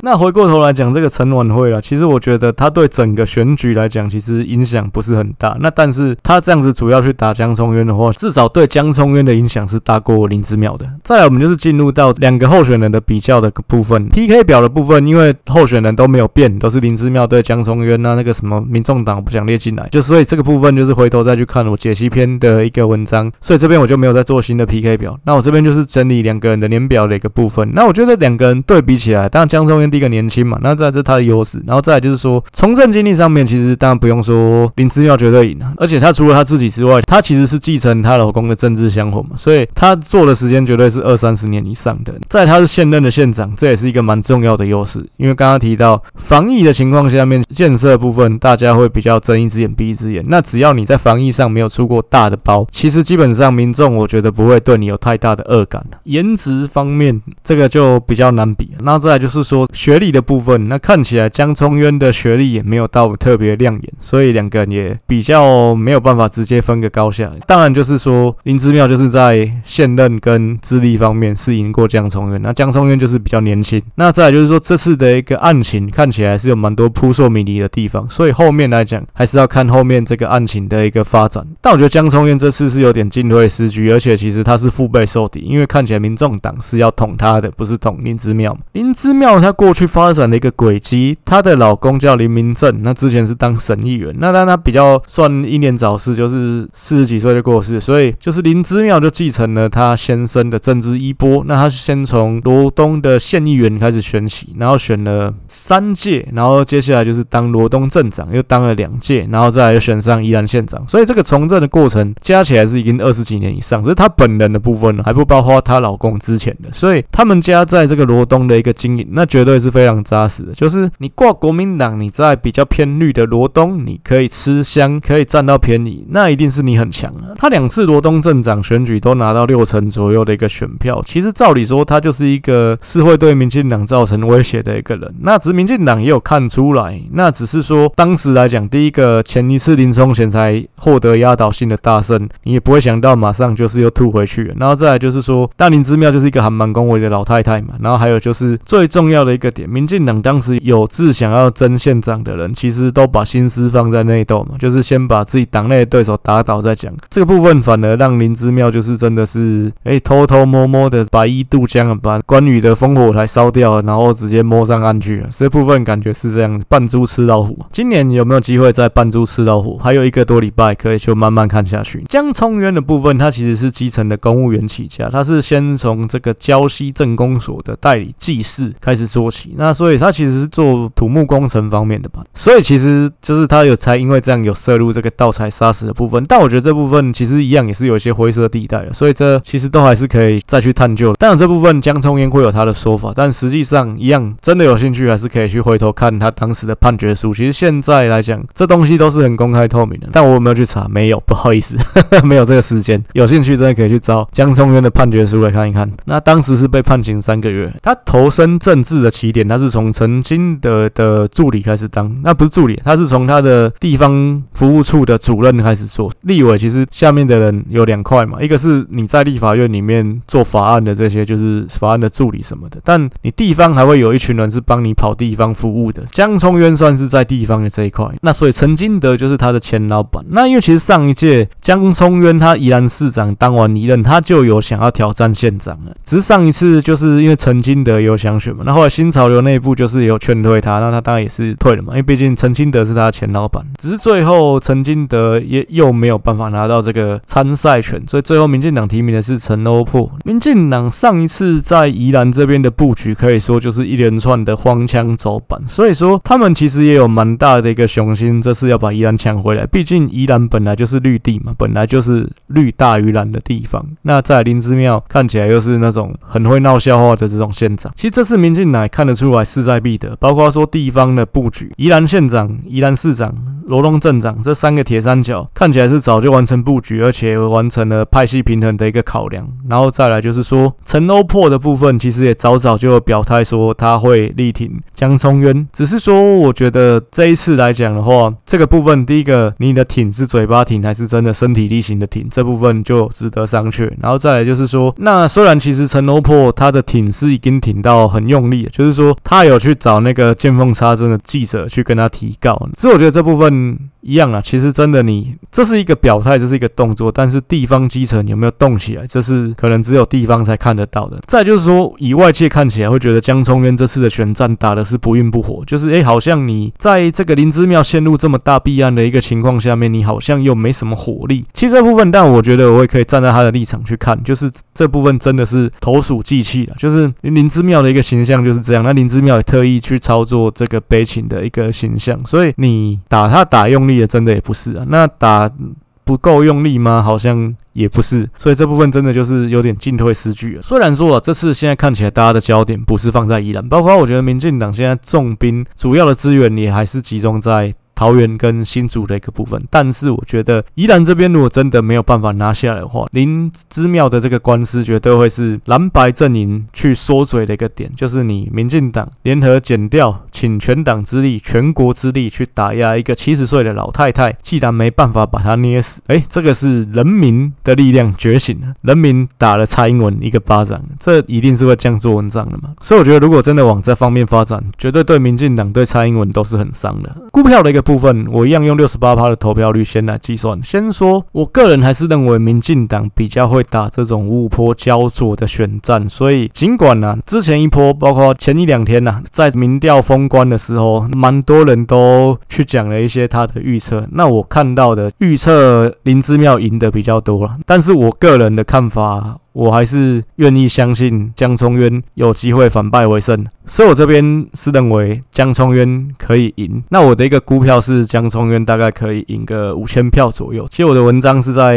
那回过头来讲这个陈琬惠了，其实我觉得他对整个选举来讲，其实影响不是很大。那但是他这样子主要去打江聪渊的话，至少对江聪渊的影响是大过林之妙的。再来，我们就是进入到两个候选人的比较的部分，PK 表的部分，因为候选人都没有变，都是林之妙对江聪渊啊，那个什么民众党不想列进来，就所以这个部分就是回头再去看我解析篇的一个文章，所以这边我就没有再做新的 PK 表。那我这边就是整理两个人的年表的一个部分。那我觉得两个人对比起来，当然江聪渊。第一个年轻嘛，那这是他的优势，然后再来就是说从政经历上面，其实当然不用说林之妙绝对赢啊，而且他除了他自己之外，他其实是继承他老公的政治香火嘛，所以他做的时间绝对是二三十年以上的。在他是现任的县长，这也是一个蛮重要的优势，因为刚刚提到防疫的情况下面，建设部分大家会比较睁一只眼闭一只眼，那只要你在防疫上没有出过大的包，其实基本上民众我觉得不会对你有太大的恶感。颜值方面，这个就比较难比。那再来就是说。学历的部分，那看起来江聪渊的学历也没有到特别亮眼，所以两个人也比较没有办法直接分个高下。当然就是说林之妙就是在现任跟资历方面是赢过江聪渊，那江聪渊就是比较年轻。那再来就是说这次的一个案情看起来是有蛮多扑朔迷离的地方，所以后面来讲还是要看后面这个案情的一个发展。但我觉得江聪渊这次是有点进退失据，而且其实他是腹背受敌，因为看起来民众党是要捅他的，不是捅林之妙。林之妙他过过去发展的一个轨迹，她的老公叫林明正，那之前是当省议员，那但他比较算英年早逝，就是四十几岁就过世，所以就是林之妙就继承了他先生的政治衣钵。那他先从罗东的县议员开始选起，然后选了三届，然后接下来就是当罗东镇长，又当了两届，然后再来又选上宜兰县长。所以这个从政的过程加起来是已经二十几年以上，只是他本人的部分，还不包括她老公之前的。所以他们家在这个罗东的一个经营，那绝对是非常扎实的。就是你挂国民党，你在比较偏绿的罗东，你可以吃香，可以占到便宜，那一定是你很强啊。他两次罗东镇长选举都拿到六成左右的一个选票，其实照理说他就是一个是会对民进党造成威胁的一个人。那只民进党也有看出来，那只是说当时来讲，第一个前一次林聪贤才获得压倒性的大胜，你也不会想到马上就是又吐回去了。然后再来就是说，大林之妙就是一个还蛮恭维的老太太嘛。然后还有就是最重要的一个点，民进党当时有志想要争县长的人，其实都把心思放在内斗嘛，就是先把自己党内的对手打倒再讲。这个部分反而让林之妙就是真的是哎偷偷摸摸的把一渡江啊，把关羽的烽火台烧掉了，然后直接摸上岸去了。这部分感觉是这样，扮猪吃老虎。今年有没有机会再扮猪吃老虎？还有一个多礼拜可以就慢慢看下去。江聪渊的部分，他其实是基层的公务员起家，他是先从这个礁溪镇公所的代理技士开始做起，那所以他其实是做土木工程方面的吧。所以其实就是他有才因为这样有涉入这个盗采砂石的部分，但我觉得这部分其实一样也是有一些灰色地带的，所以这其实都还是可以再去探究。当然这部分江聪渊会有他的说法，但实际上一样真的有兴趣还是可以去回头看他当时的判决书。其实现在来讲，这东西都是很公开透明的，但我有没有去查？没有，不好意思，*laughs* 没有这个时间。有兴趣真的可以去找江聪渊的判决书来看一看。那当时是被判刑三个月。他投身政治的起点，他是从陈金德的助理开始当，那不是助理，他是从他的地方服务处的主任开始做。立委其实下面的人有两块嘛，一个是你在立法院里面做法案的。这些，就是法案的助理什么的。但你地方还会有一群人是帮你跑地方服务的。江聪渊算是在地方的。这一块，那所以陈金德就是他的前老板。那因为其实上一届江聪渊他宜兰市长当完一任，他就有想要挑战县长了。只是上一次就是因为陈金德有想选嘛，那后来新潮流内部就是有劝退他，那他当然也是退了嘛，因为毕竟陈金德是他前老板。只是最后陈金德也又没有办法拿到这个参赛权，所以最后民进党提名的是陈欧珀。民进党上一次在宜兰这边的布局可以说就是一连串的荒腔走板，所以说他们其实也有蛮大的一个雄心，这次要把宜兰抢回来。毕竟宜兰本来就是绿地嘛，本来就是绿大于蓝的地方。那在林芝庙看起来又是那种很会闹笑话的这种县长，其实这次民进党看得出来势在必得，包括说地方的布局，宜兰县长、宜兰市长。罗东镇长这三个铁三角看起来是早就完成布局，而且完成了派系平衡的一个考量。然后再来就是说，陈欧破的部分其实也早早就表态说他会力挺江聪渊。只是说，我觉得这一次来讲的话，这个部分第一个，你的挺是嘴巴挺还是真的身体力行的挺，这部分就值得商榷。然后再来就是说，那虽然其实陈欧破他的挺是已经挺到很用力，就是是说他有去找那个见缝插针的记者去跟他提告。所以我觉得这部分。一样啊。其实真的你，这是一个表态，这是一个动作，但是地方基层有没有动起来，这是可能只有地方才看得到的。再就是说，以外界看起来会觉得江聪渊这次的选战打的是不温不火，就是哎，好像你在这个林芝庙陷入这么大弊案的一个情况下面，你好像又没什么火力。其实这部分，但我觉得我也可以站在他的立场去看，就是这部分真的是投鼠忌器了。就是林芝庙的一个形象就是这样，那林芝庙也特意去操作这个悲情的一个形象，所以你打他。打用力的真的也不是啊，那打不够用力吗？好像也不是，所以这部分真的就是有点进退失据了。虽然说啊，这次现在看起来大家的焦点不是放在宜兰，包括我觉得民进党现在重兵主要的资源也还是集中在。桃园跟新竹的一个部分。但是我觉得宜兰这边如果真的没有办法拿下来的话，林之妙的这个官司绝对会是蓝白阵营去缩嘴的一个点，就是你民进党联合减掉，请全党之力、全国之力去打压一个七十岁的老太太，既然没办法把她捏死，哎，这个是人民的力量觉醒了，人民打了蔡英文一个巴掌，这一定是会这样做文章的嘛。所以我觉得，如果真的往这方面发展，绝对对民进党、对蔡英文都是很伤的。股票的一个部分，我一样用六十八趴的投票率先来计算。先说，我个人还是认为民进党比较会打这种五波焦灼的选战。所以，尽管呢、之前一波，包括前一两天呢、在民调封关的时候，蛮多人都去讲了一些他的预测。那我看到的预测林之妙赢的比较多了，但是我个人的看法。我还是愿意相信江聪渊有机会反败为胜，所以我这边是认为江聪渊可以赢。那我的一个估票是江聪渊大概可以赢个五千票左右。其实我的文章是在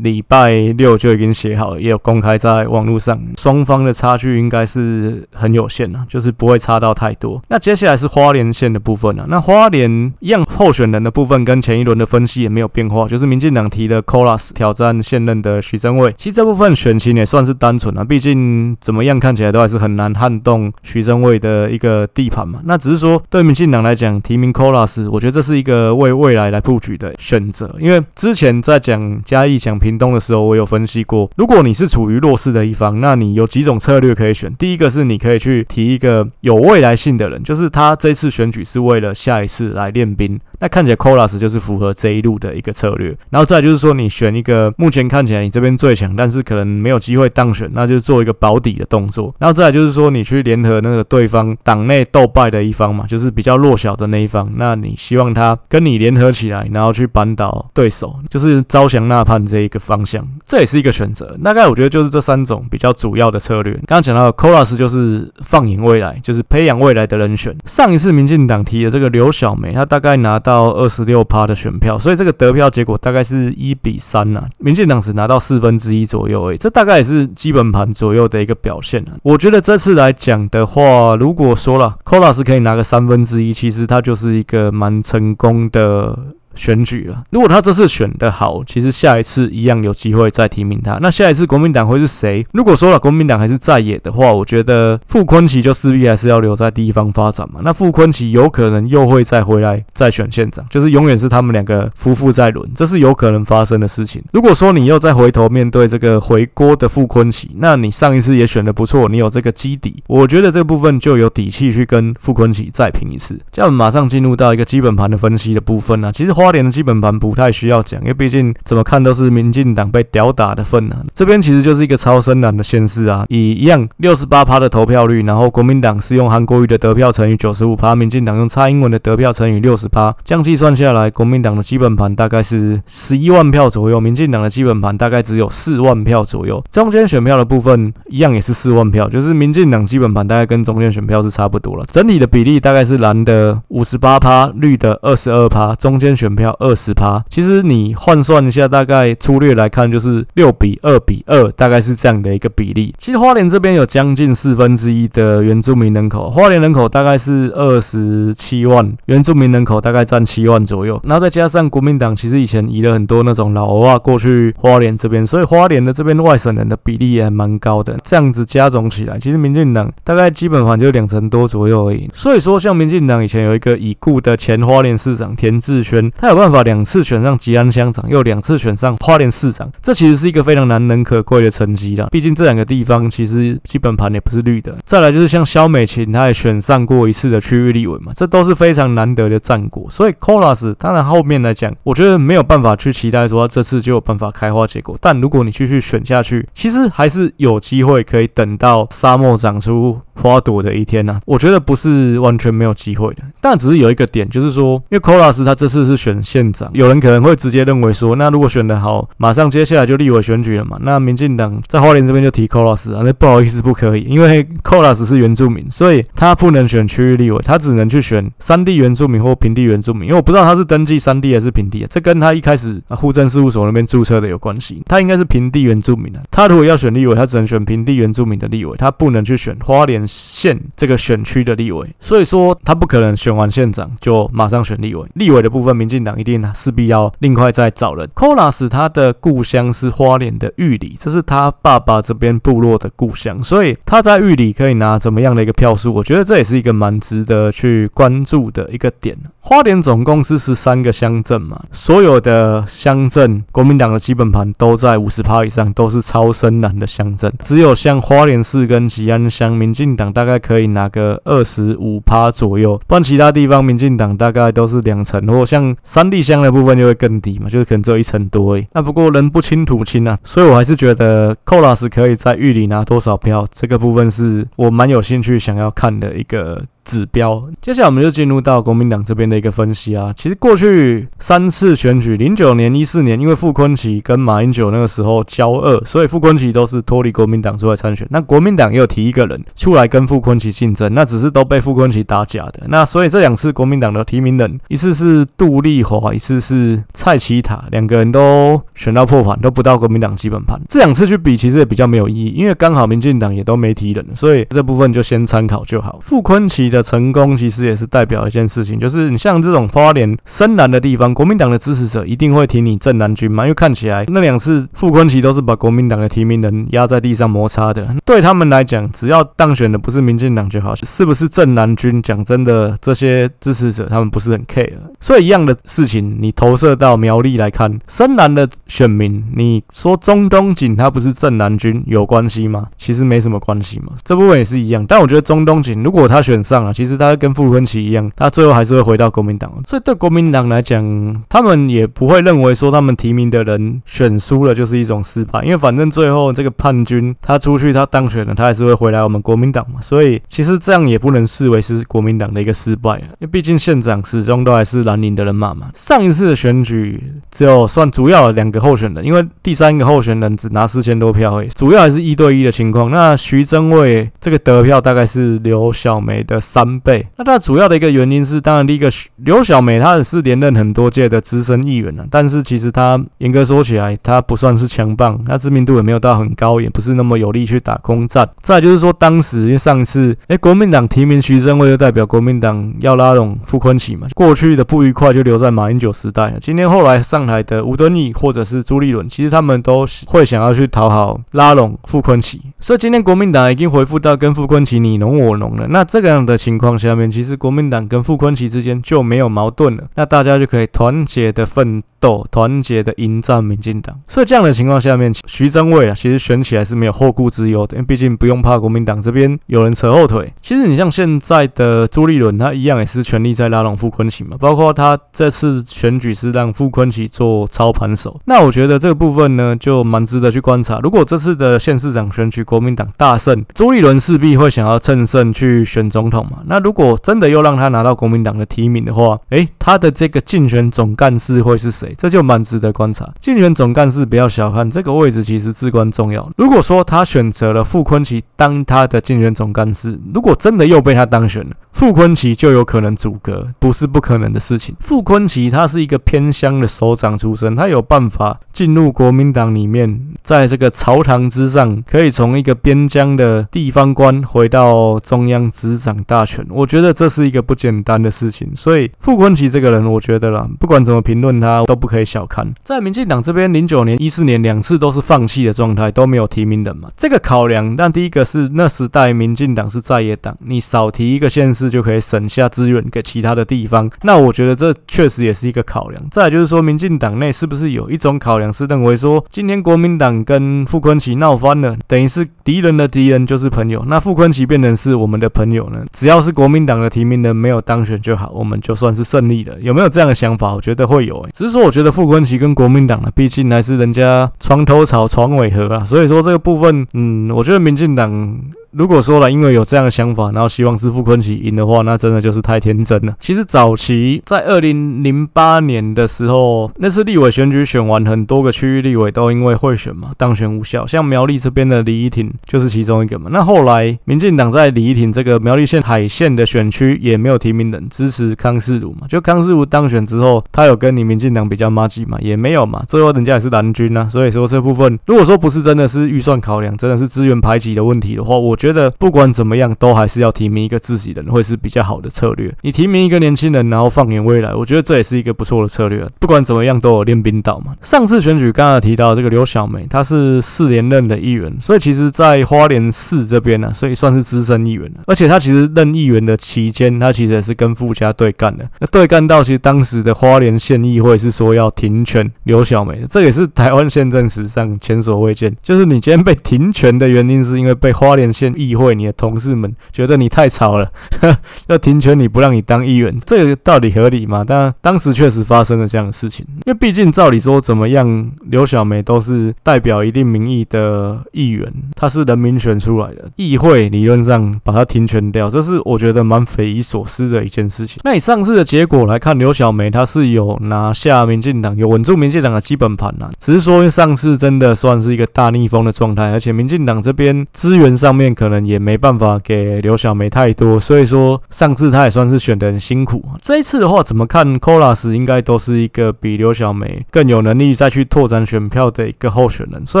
礼拜六就已经写好了，也有公开在网络上。双方的差距应该是很有限的，就是不会差到太多。那接下来是花莲县的部分啊，那花莲一样候选人的部分跟前一轮的分析也没有变化，就是民进党提的 Colas 挑战现任的许正伟。其实这部分选情也算是单纯啊，毕竟怎么样看起来都还是很难撼动徐正伟的一个地盘嘛。那只是说对民进党来讲，提名 Colas，我觉得这是一个为未来来布局的选择，因为之前在讲嘉义讲。屏东的时候，我有分析过，如果你是处于弱势的一方，那你有几种策略可以选。第一个是你可以去提一个有未来性的人，就是他这次选举是为了下一次来练兵。那看起来 Colas 就是符合这一路的一个策略。然后再就是说，你选一个目前看起来你这边最强，但是可能没有机会当选，那就是做一个保底的动作。然后再就是说，你去联合那个对方党内斗败的一方嘛，就是比较弱小的那一方，那你希望他跟你联合起来，然后去扳倒对手，就是招降纳叛这一个方向，这也是一个选择。大概我觉得就是这三种比较主要的策略。刚刚讲到 Colas 就是放眼未来，就是培养未来的人选。上一次民进党提的这个刘小梅，她大概拿到。到二十六趴的选票，所以这个得票结果大概是一比三呐、啊。民进党只拿到四分之一左右而已，这大概也是基本盘左右的一个表现啊。我觉得这次来讲的话，如果说了 Colas 可以拿个三分之一，其实他就是一个蛮成功的。选举了，如果他这次选得好，其实下一次一样有机会再提名他。那下一次国民党会是谁？如果说了国民党还是在野的话，我觉得傅崐萁就势必还是要留在地方发展嘛。那傅崐萁有可能又会再回来再选县长，就是永远是他们两个夫妇在轮，这是有可能发生的事情。如果说你又再回头面对这个回锅的傅崐萁，那你上一次也选得不错，你有这个基底，我觉得这部分就有底气去跟傅崐萁再拼一次。这样马上进入到一个基本盘的分析的部分呢、其实花花莲的基本盘不太需要讲，因为毕竟怎么看都是民进党被屌打的份啊。这边其实就是一个超深蓝的县市啊，以一样六十八趴的投票率，然后国民党是用韩国瑜的得票乘以九十五趴，民进党用蔡英文的得票乘以六十趴，这样计算下来，国民党的基本盘大概是十一万票左右，民进党的基本盘大概只有四万票左右。中间选票的部分一样也是四万票，就是民进党基本盘大概跟中间选票是差不多了。整体的比例大概是蓝的五十八趴，绿的二十二趴，中间选票二。十趴，其实你换算一下，大概粗略来看就是六比二比二，大概是这样的一个比例。其实花莲这边有将近四分之一的原住民人口，花莲人口大概是二十七万，原住民人口大概占七万左右。然后再加上国民党其实以前移了很多那种老欧啊过去花莲这边，所以花莲的这边外省人的比例也还蛮高的。这样子加总起来，其实民进党大概基本盘就两成多左右而已。所以说，像民进党以前有一个已故的前花莲市长田志轩，他有办法。两次选上吉安乡长，又两次选上花莲市长，这其实是一个非常难能可贵的成绩啦。毕竟这两个地方其实基本盘也不是绿的。再来就是像萧美琴，她也选上过一次的区域立委嘛，这都是非常难得的战果。所以 Colas 当然后面来讲，我觉得没有办法去期待说他这次就有办法开花结果。但如果你继续选下去，其实还是有机会可以等到沙漠长出花朵的一天呐。我觉得不是完全没有机会的。但只是有一个点，就是说，因为 Colas 他这次是选选县长。有人可能会直接认为说，那如果选得好，马上接下来就立委选举了嘛？那民进党在花莲这边就提柯老师啊，那不好意思，不可以，因为柯老师是原住民，所以他不能选区域立委，他只能去选山地原住民或平地原住民。因为我不知道他是登记山地还是平地啊，这跟他一开始啊户政事务所那边注册的有关系。他应该是平地原住民啊，他如果要选立委，他只能选平地原住民的立委，他不能去选花莲县这个选区的立委，所以说他不可能选完县长就马上选立委。立委的部分，民进党一定势必要另外再找人。柯拉斯他的故乡是花莲的玉里，这是他爸爸这边部落的故乡，所以他在玉里可以拿怎么样的一个票数？我觉得这也是一个蛮值得去关注的一个点。花莲总共是十三个乡镇嘛，所有的乡镇国民党的基本盘都在五十趴以上，都是超深蓝的乡镇。只有像花莲市跟吉安乡，民进党大概可以拿个二十五趴左右，不然其他地方民进党大概都是两成，或像三地箱的部分就会更低嘛，就是可能只有一层多诶。那不过人不清土清啊，所以我还是觉得寇老师可以在狱里拿多少票，这个部分是我蛮有兴趣想要看的一个。指标，接下来我们就进入到国民党这边的一个分析啊。其实过去三次选举，零九年、一四年，因为傅昆萁跟马英九那个时候交恶，所以傅昆萁都是脱离国民党出来参选。那国民党也有提一个人出来跟傅昆萁竞争，那只是都被傅昆萁打假的。那所以这两次国民党的提名人，一次是杜丽华，一次是蔡奇塔，两个人都选到破盘，都不到国民党基本盘。这两次去比，其实也比较没有意义，因为刚好民进党也都没提人，所以这部分就先参考就好。傅昆萁的成功其实也是代表一件事情，就是你像这种花莲深蓝的地方，国民党的支持者一定会挺你正蓝军嘛？因为看起来那两次傅崐萁都是把国民党的提名人压在地上摩擦的，对他们来讲，只要当选的不是民进党就好，是不是正蓝军？讲真的，这些支持者他们不是很 care。所以一样的事情，你投射到苗栗来看，深蓝的选民，你说中东锦他不是正蓝军有关系吗？其实没什么关系嘛，这部分也是一样。但我觉得中东锦如果他选上了，其实他。跟傅昆萁一样，他最后还是会回到国民党，所以对国民党来讲，他们也不会认为说他们提名的人选输了就是一种失败，因为反正最后这个叛军他出去他当选了，他还是会回来我们国民党嘛，所以其实这样也不能视为是国民党的一个失败啊，因为毕竟县长始终都还是蓝营的人马嘛。上一次的选举只有算主要两个候选人，因为第三个候选人只拿四千多票而已，主要还是一对一的情况。那徐榛蔚这个得票大概是刘小梅的三倍。那它主要的一个原因是，当然第一个刘小梅她是连任很多届的资深议员了，但是其实她严格说起来，她不算是强棒，她知名度也没有到很高，也不是那么有力去打空战。再就是说，当时因为上次，哎，国民党提名徐榛蔚，就代表国民党要拉拢傅昆萁嘛，过去的不愉快就留在马英九时代。今天后来上台的吴敦义或者是朱立伦，其实他们都会想要去讨好拉拢傅昆萁，所以今天国民党已经回复到跟傅昆萁你侬我侬了。那这个样的情况下。面其实国民党跟傅昆萁之间就没有矛盾了，那大家就可以团结的奋斗，团结的迎战民进党。所以这样的情况下面，徐榛蔚啊，其实选起来是没有后顾之忧的，因为毕竟不用怕国民党这边有人扯后腿。其实你像现在的朱立伦，他一样也是全力在拉拢傅昆萁嘛，包括他这次选举是让傅昆萁做操盘手。那我觉得这个部分呢，就蛮值得去观察。如果这次的县市长选举国民党大胜，朱立伦势必会想要趁胜去选总统嘛。那如果真的又让他拿到国民党的提名的话，诶，他的这个竞选总干事会是谁？这就蛮值得观察。竞选总干事不要小看这个位置，其实至关重要。如果说他选择了傅昆萁当他的竞选总干事，如果真的又被他当选了。傅昆萁就有可能阻隔，不是不可能的事情。傅昆萁他是一个偏乡的首长出身，他有办法进入国民党里面，在这个朝堂之上，可以从一个边疆的地方官回到中央执掌大我觉得这是一个不简单的事情。所以傅昆萁这个人，我觉得啦，不管怎么评论他，都不可以小看。在民进党这边，零九年、一四年两次都是放弃的状态，都没有提名人嘛。这个考量，但第一个是那时代民进党是在野党，你少提一个县市。就可以省下资源给其他的地方，那我觉得这确实也是一个考量。再就是说，民进党内是不是有一种考量是认为说，今天国民党跟傅昆萁闹翻了，等于是敌人的敌人就是朋友，那傅昆萁变成是我们的朋友呢？只要是国民党的提名人没有当选就好，我们就算是胜利了。有没有这样的想法？我觉得会有、欸，只是说我觉得傅昆萁跟国民党呢，毕竟还是人家床头吵床尾和啊，所以说这个部分，嗯，我觉得民进党。如果说了因为有这样的想法，然后希望是傅昆萁赢的话，那真的就是太天真了。其实早期在二零零八年的时候，那次立委选举选完，很多个区域立委都因为贿选嘛当选无效，像苗栗这边的李怡婷就是其中一个嘛。那后来民进党在李怡婷这个苗栗县海线的选区也没有提名人，支持康世儒嘛。就康世儒当选之后，他有跟你民进党比较麻吉嘛？也没有嘛。最后人家也是蓝军啊，所以说这部分如果说不是真的是预算考量，真的是资源排挤的问题的话，我觉得不管怎么样，都还是要提名一个自己人会是比较好的策略。你提名一个年轻人，然后放眼未来，我觉得这也是一个不错的策略。不管怎么样，都有练兵道嘛。上次选举刚刚提到这个刘小梅，她是四连任的议员，所以其实在花莲市这边呢、所以算是资深议员了。而且她其实任议员的期间，她其实也是跟富家对干的。那对干到其实当时的花莲县议会是说要停权刘小梅，这也是台湾宪政史上前所未见。就是你今天被停权的原因，是因为被花莲县议会你的同事们觉得你太吵了，*laughs* 要停权你不让你当议员，这个道理合理吗？当然，当时确实发生了这样的事情，因为毕竟照理说怎么样，刘小梅都是代表一定民意的议员，她是人民选出来的，议会理论上把她停权掉，这是我觉得蛮匪夷所思的一件事情。那以上次的结果来看，刘小梅她是有拿下民进党，有稳住民进党的基本盘呐，只是说上次真的算是一个大逆风的状态，而且民进党这边资源上面可能也没办法给刘小梅太多，所以说上次她也算是选得很辛苦。这一次的话，怎么看 Kolas 应该都是一个比刘小梅更有能力再去拓展选票的一个候选人。虽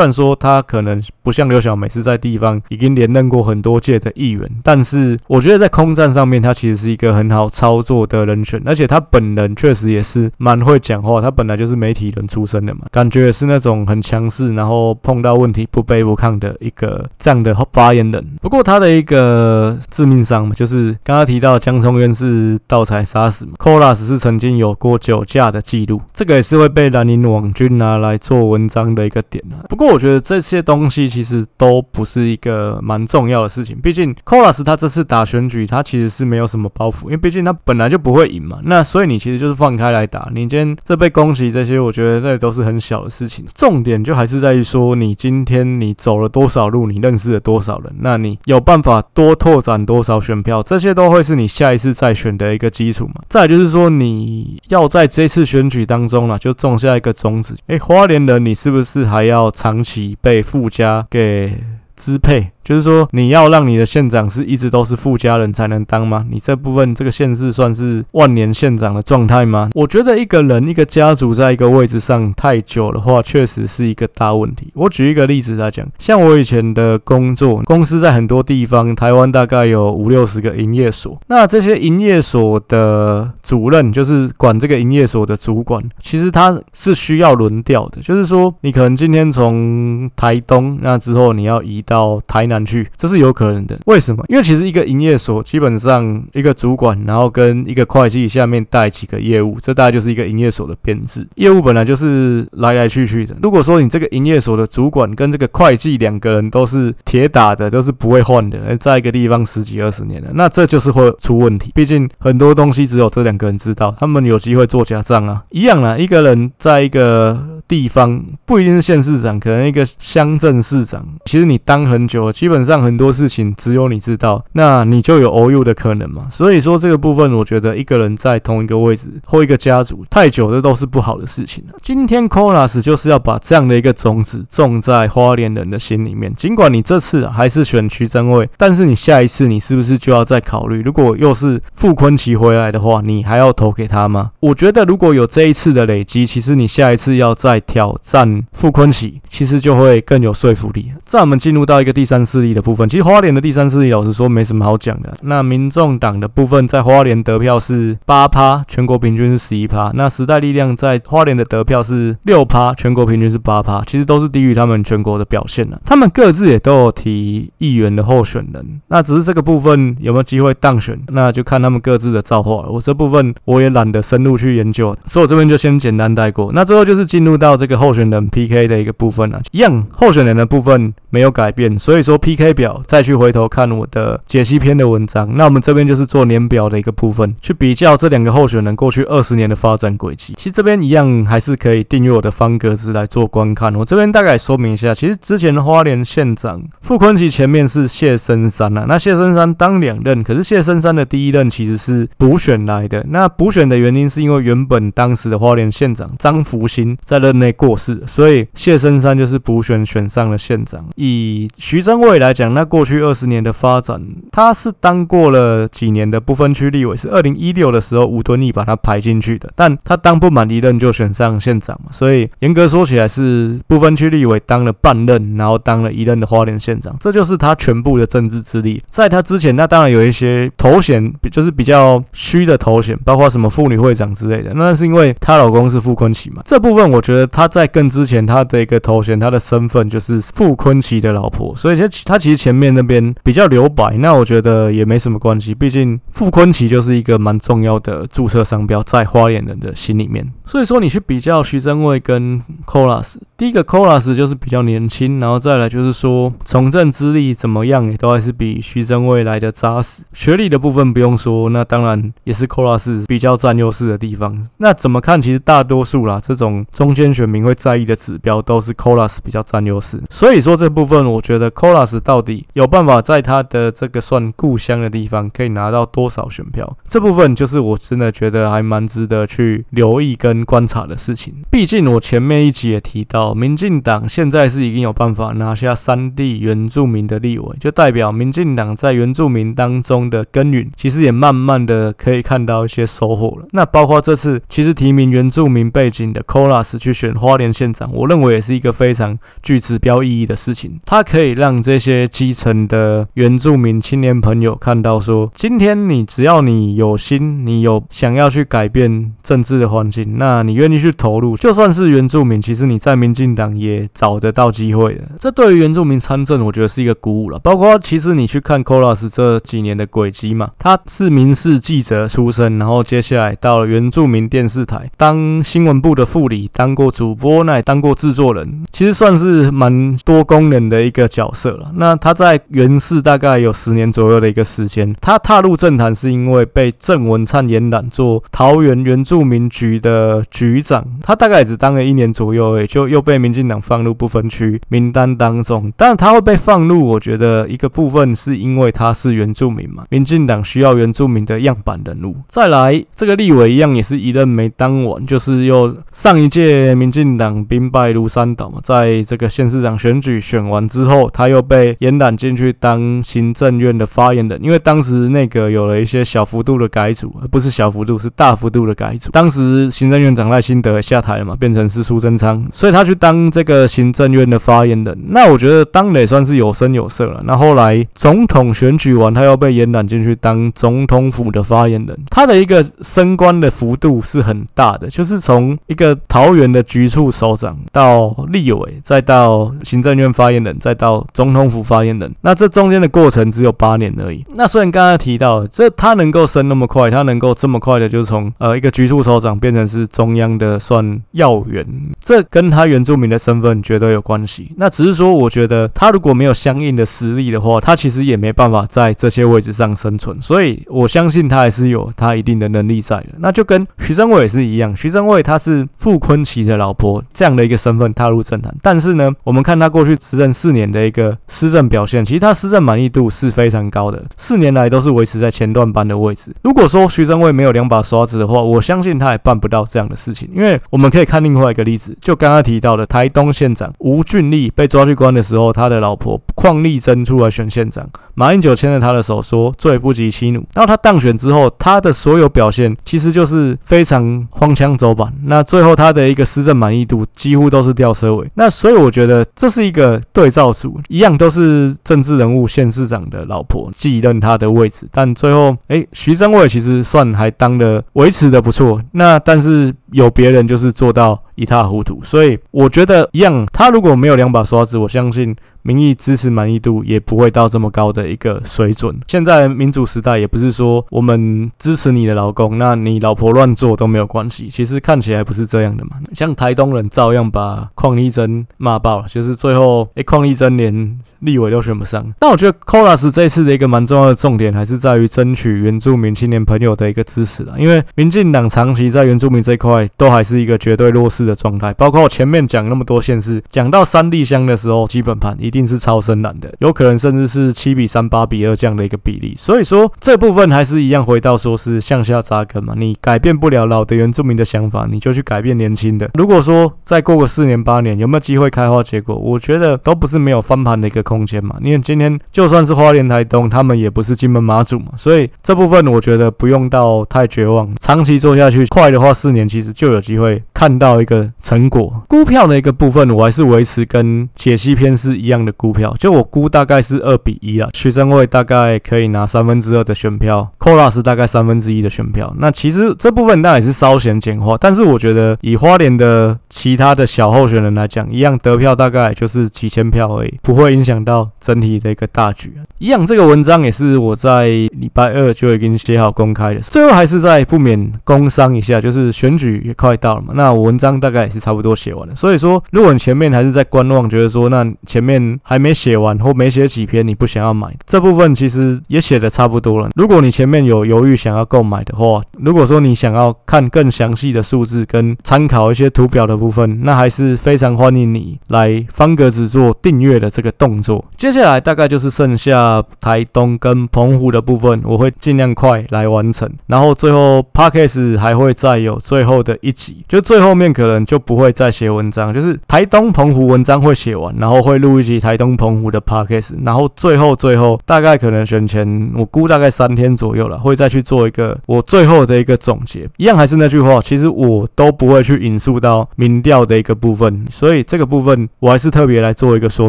然说他可能不像刘小梅是在地方已经连任过很多届的议员，但是我觉得在空战上面，他其实是一个很好操作的人选，而且他本人确实也是蛮会讲话，他本来就是媒体人出身的嘛，感觉也是那种很强势，然后碰到问题不卑不亢的一个这样的发言人。不过他的一个致命伤嘛，就是刚刚提到江聪渊是盗采杀死嘛，Kolas 是曾经有过酒驾的记录，这个也是会被兰陵网军拿来做文章的一个点啊。不过我觉得这些东西其实都不是一个蛮重要的事情，毕竟 Kolas 他这次打选举，他其实是没有什么包袱，因为毕竟他本来就不会赢嘛。那所以你其实就是放开来打，你今天这被攻击这些，我觉得这都是很小的事情。重点就还是在于说，你今天你走了多少路，你认识了多少人，那你有办法多拓展多少选票，这些都会是你下一次再选的一个基础嘛。再就是说，你要在这次选举当中呢，就种下一个种子。诶，花莲人，你是不是还要长期被附加给支配？就是说，你要让你的县长是一直都是富家人才能当吗？你这部分这个县市算是万年县长的状态吗？我觉得一个人一个家族在一个位置上太久的话，确实是一个大问题。我举一个例子来讲，像我以前的工作公司在很多地方，台湾大概有五六十个营业所，那这些营业所的主任就是管这个营业所的主管，其实他是需要轮调的。就是说，你可能今天从台东，那之后你要移到台南。去，这是有可能的。为什么？因为其实一个营业所基本上一个主管，然后跟一个会计下面带几个业务，这大概就是一个营业所的编制。业务本来就是来来去去的。如果说你这个营业所的主管跟这个会计两个人都是铁打的，都是不会换的，在一个地方十几二十年了，那这就是会出问题。毕竟很多东西只有这两个人知道，他们有机会做假账啊。一样啊，一个人在一个地方不一定是县市长，可能一个乡镇市长，其实你当很久了。基本上很多事情只有你知道，那你就有偶遇的可能嘛。所以说这个部分，我觉得一个人在同一个位置或一个家族太久，这都是不好的事情。今天 Kolas 就是要把这样的一个种子种在花莲人的心里面。尽管你这次还是选区正位，但是你下一次你是不是就要再考虑，如果又是傅昆萁回来的话，你还要投给他吗？我觉得如果有这一次的累积，其实你下一次要再挑战傅昆萁，其实就会更有说服力。在我们进入到一个第三势力的部分，其实花莲的第三势力，老实说没什么好讲的。那民众党的部分在花莲得票是八趴，全国平均是十一趴。那时代力量在花莲的得票是六趴，全国平均是八趴，其实都是低于他们全国的表现了。他们各自也都有提议员的候选人，那只是这个部分有没有机会当选，那就看他们各自的造化了。我这部分我也懒得深入去研究，所以我这边就先简单带过。那最后就是进入到到这个候选人 PK 的一个部分啊，一样候选人的部分没有改变，所以说 PK 表再去回头看我的解析篇的文章，那我们这边就是做年表的一个部分，去比较这两个候选人过去二十年的发展轨迹。其实这边一样还是可以订阅我的方格子来做观看。我这边大概说明一下，其实之前的花莲县长傅崐萁前面是谢升山啊，那谢升山当两任，可是谢升山的第一任其实是补选来的，那补选的原因是因为原本当时的花莲县长张福兴在任内过世，所以谢升山就是补选选上了县长。以徐榛蔚来讲，那过去二十年的发展，他是当过了几年的不分区立委，是二零一六的时候吴敦义把他排进去的，但他当不满一任就选上县长嘛，所以严格说起来是不分区立委当了半任，然后当了一任的花莲县长，这就是他全部的政治资历。在他之前，那当然有一些头衔，就是比较虚的头衔，包括什么妇女会长之类的，那是因为她老公是傅崐萁嘛。这部分我觉得他在更之前，他的一个头衔，他的身份就是傅崐萁的老婆，所以他他其实前面那边比较留白，那我觉得也没什么关系，毕竟傅崐萁就是一个蛮重要的注册商标在花莲人的心里面。所以说你去比较徐榛蔚跟 Colas，第一个 Colas 就是比较年轻，然后再来就是说从政资历怎么样，也都还是比徐榛蔚来的扎实。学历的部分不用说，那当然也是 Colas 比较占优势的地方。那怎么看？其实大多数啦，这种中间选民会在意的指标都是 Colas 比较占优势。所以说这部分，我觉得 Colas 到底有办法在他的这个算故乡的地方可以拿到多少选票？这部分就是我真的觉得还蛮值得去留意跟观察的事情。毕竟我前面一集也提到，民进党现在是已经有办法拿下山地原住民的立委，就代表民进党在原住民当中的耕耘，其实也慢慢的可以看到一些收获了。那包括这次其实提名原住民背景的 Colas 去选选花莲县长，我认为也是一个非常具指标意义的事情。它可以让这些基层的原住民青年朋友看到说，今天你只要你有心，你有想要去改变政治的环境，那你愿意去投入，就算是原住民，其实你在民进党也找得到机会的。这对于原住民参政，我觉得是一个鼓舞了。包括其实你去看 Colas 这几年的轨迹嘛，他是民事记者出身，然后接下来到了原住民电视台当新闻部的副理，当过主播，那也当过制作人，其实算是蛮多功能的一个角色了。那他在原视大概有十年左右的一个时间，他踏入政坛是因为被郑文灿延揽做桃园原住民局的局长，他大概也只当了一年左右，诶，就又被民进党放入不分区名单当中。但他会被放入，我觉得一个部分是因为他是原住民嘛，民进党需要原住民的样板人物。再来这个立委一样也是一任没当完，就是又上一届民进党兵败如山倒嘛，在这个县市长选举选完之后，他又被延揽进去当行政院的发言人，因为当时那个有了一些小幅度的改组，不是小幅度，是大幅度的改组。当时行政院长赖清德下台了嘛，变成是苏贞昌，所以他去当这个行政院的发言人。那我觉得当的也算是有声有色了。那后来总统选举完，他又被延揽进去当总统府的发言人，他的一个升官的幅度是很大的，就是从一个桃园的局处首长到立委，再到行政院发言人，再到总统府发言人。那这中间的过程只有八年而已。那虽然刚才提到这他能够升那么快，他能够这么快的就从呃一个局处首长变成是中央的算要员，这跟他原住民的身份绝对有关系。那只是说，我觉得他如果没有相应的实力的话，他其实也没办法在这些位置上生存。所以我相信他还是有他一定的能力在的。那就跟徐正伟也是一样，徐正伟他是傅坤奇的老婆这样的一个身份踏入政坛，但是呢，我们看他过去执政四年的一个施政表现，其实他施政满意度是非常高的，四年来都是维持在前段班的位置。如果说徐榛蔚没有两把刷子的话，我相信他也办不到这样的事情。因为我们可以看另外一个例子，就刚刚提到的台东县长吴俊立被抓去关的时候，他的老婆邝丽珍出来选县长，马英九牵着他的手说“罪不及妻奴”。然后他当选之后，他的所有表现其实就是非常荒腔走板。那最后他的一个施政满意度几乎都是吊车尾。那所以我觉得这是一个对照组，一样都是政治人物，县市长的老婆继任他的位置，但最后哎，徐正位其实算还当的维持的不错。那但是有别人就是做到一塌糊涂。所以我觉得一样，他如果没有两把刷子，我相信。民意支持满意度也不会到这么高的一个水准。现在民主时代也不是说我们支持你的老公，那你老婆乱做都没有关系。其实看起来不是这样的嘛。像台东人照样把邝丽珍骂爆了，就是最后诶，邝丽珍连立委都选不上。但我觉得 Kolas 这次的一个蛮重要的重点还是在于争取原住民青年朋友的一个支持啦。因为民进党长期在原住民这一块都还是一个绝对弱势的状态，包括我前面讲那么多县市，讲到三地乡的时候，基本盘一。定是超深蓝的，有可能甚至是七比三、八比二这样的一个比例。所以说这部分还是一样，回到说是向下扎根嘛。你改变不了老的原住民的想法，你就去改变年轻的。如果说再过个四年八年，有没有机会开花结果？我觉得都不是没有翻盘的一个空间嘛。因为今天就算是花莲台东，他们也不是金门马祖嘛。所以这部分我觉得不用到太绝望，长期做下去，快的话四年其实就有机会看到一个成果。估票的一个部分，我还是维持跟解析篇是一样的股票，就我估大概是二比一啊。徐正伟大概可以拿三分之二的选票，Kolas 大概三分之一的选票。那其实这部分当然也是稍显简化，但是我觉得以花莲的其他的小候选人来讲，一样得票大概就是几千票而已，不会影响到整体的一个大局。一样这个文章也是我在礼拜二就已经写好公开的，最后还是在不免工商一下，就是选举也快到了嘛。那我文章大概也是差不多写完了，所以说如果你前面还是在观望，觉得说那前面。还没写完或没写几篇，你不想要买这部分，其实也写的差不多了。如果你前面有犹豫想要购买的话，如果说你想要看更详细的数字跟参考一些图表的部分，那还是非常欢迎你来方格子做订阅的这个动作。接下来大概就是剩下台东跟澎湖的部分，我会尽量快来完成。然后最后 Podcast 还会再有最后的一集，就最后面可能就不会再写文章，就是台东澎湖文章会写完，然后会录一集。台东澎湖的 Podcast，然后最后最后大概可能选前，我估大概三天左右了，会再去做一个我最后的一个总结。一样还是那句话，其实我都不会去引述到民调的一个部分，所以这个部分我还是特别来做一个说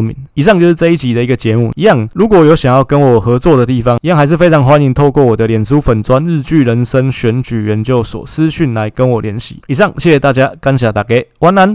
明。以上就是这一集的一个节目。一样，如果有想要跟我合作的地方，一样还是非常欢迎透过我的脸书粉专日剧人生选举研究所私讯来跟我联系。以上，谢谢大家，感谢大家，晚安。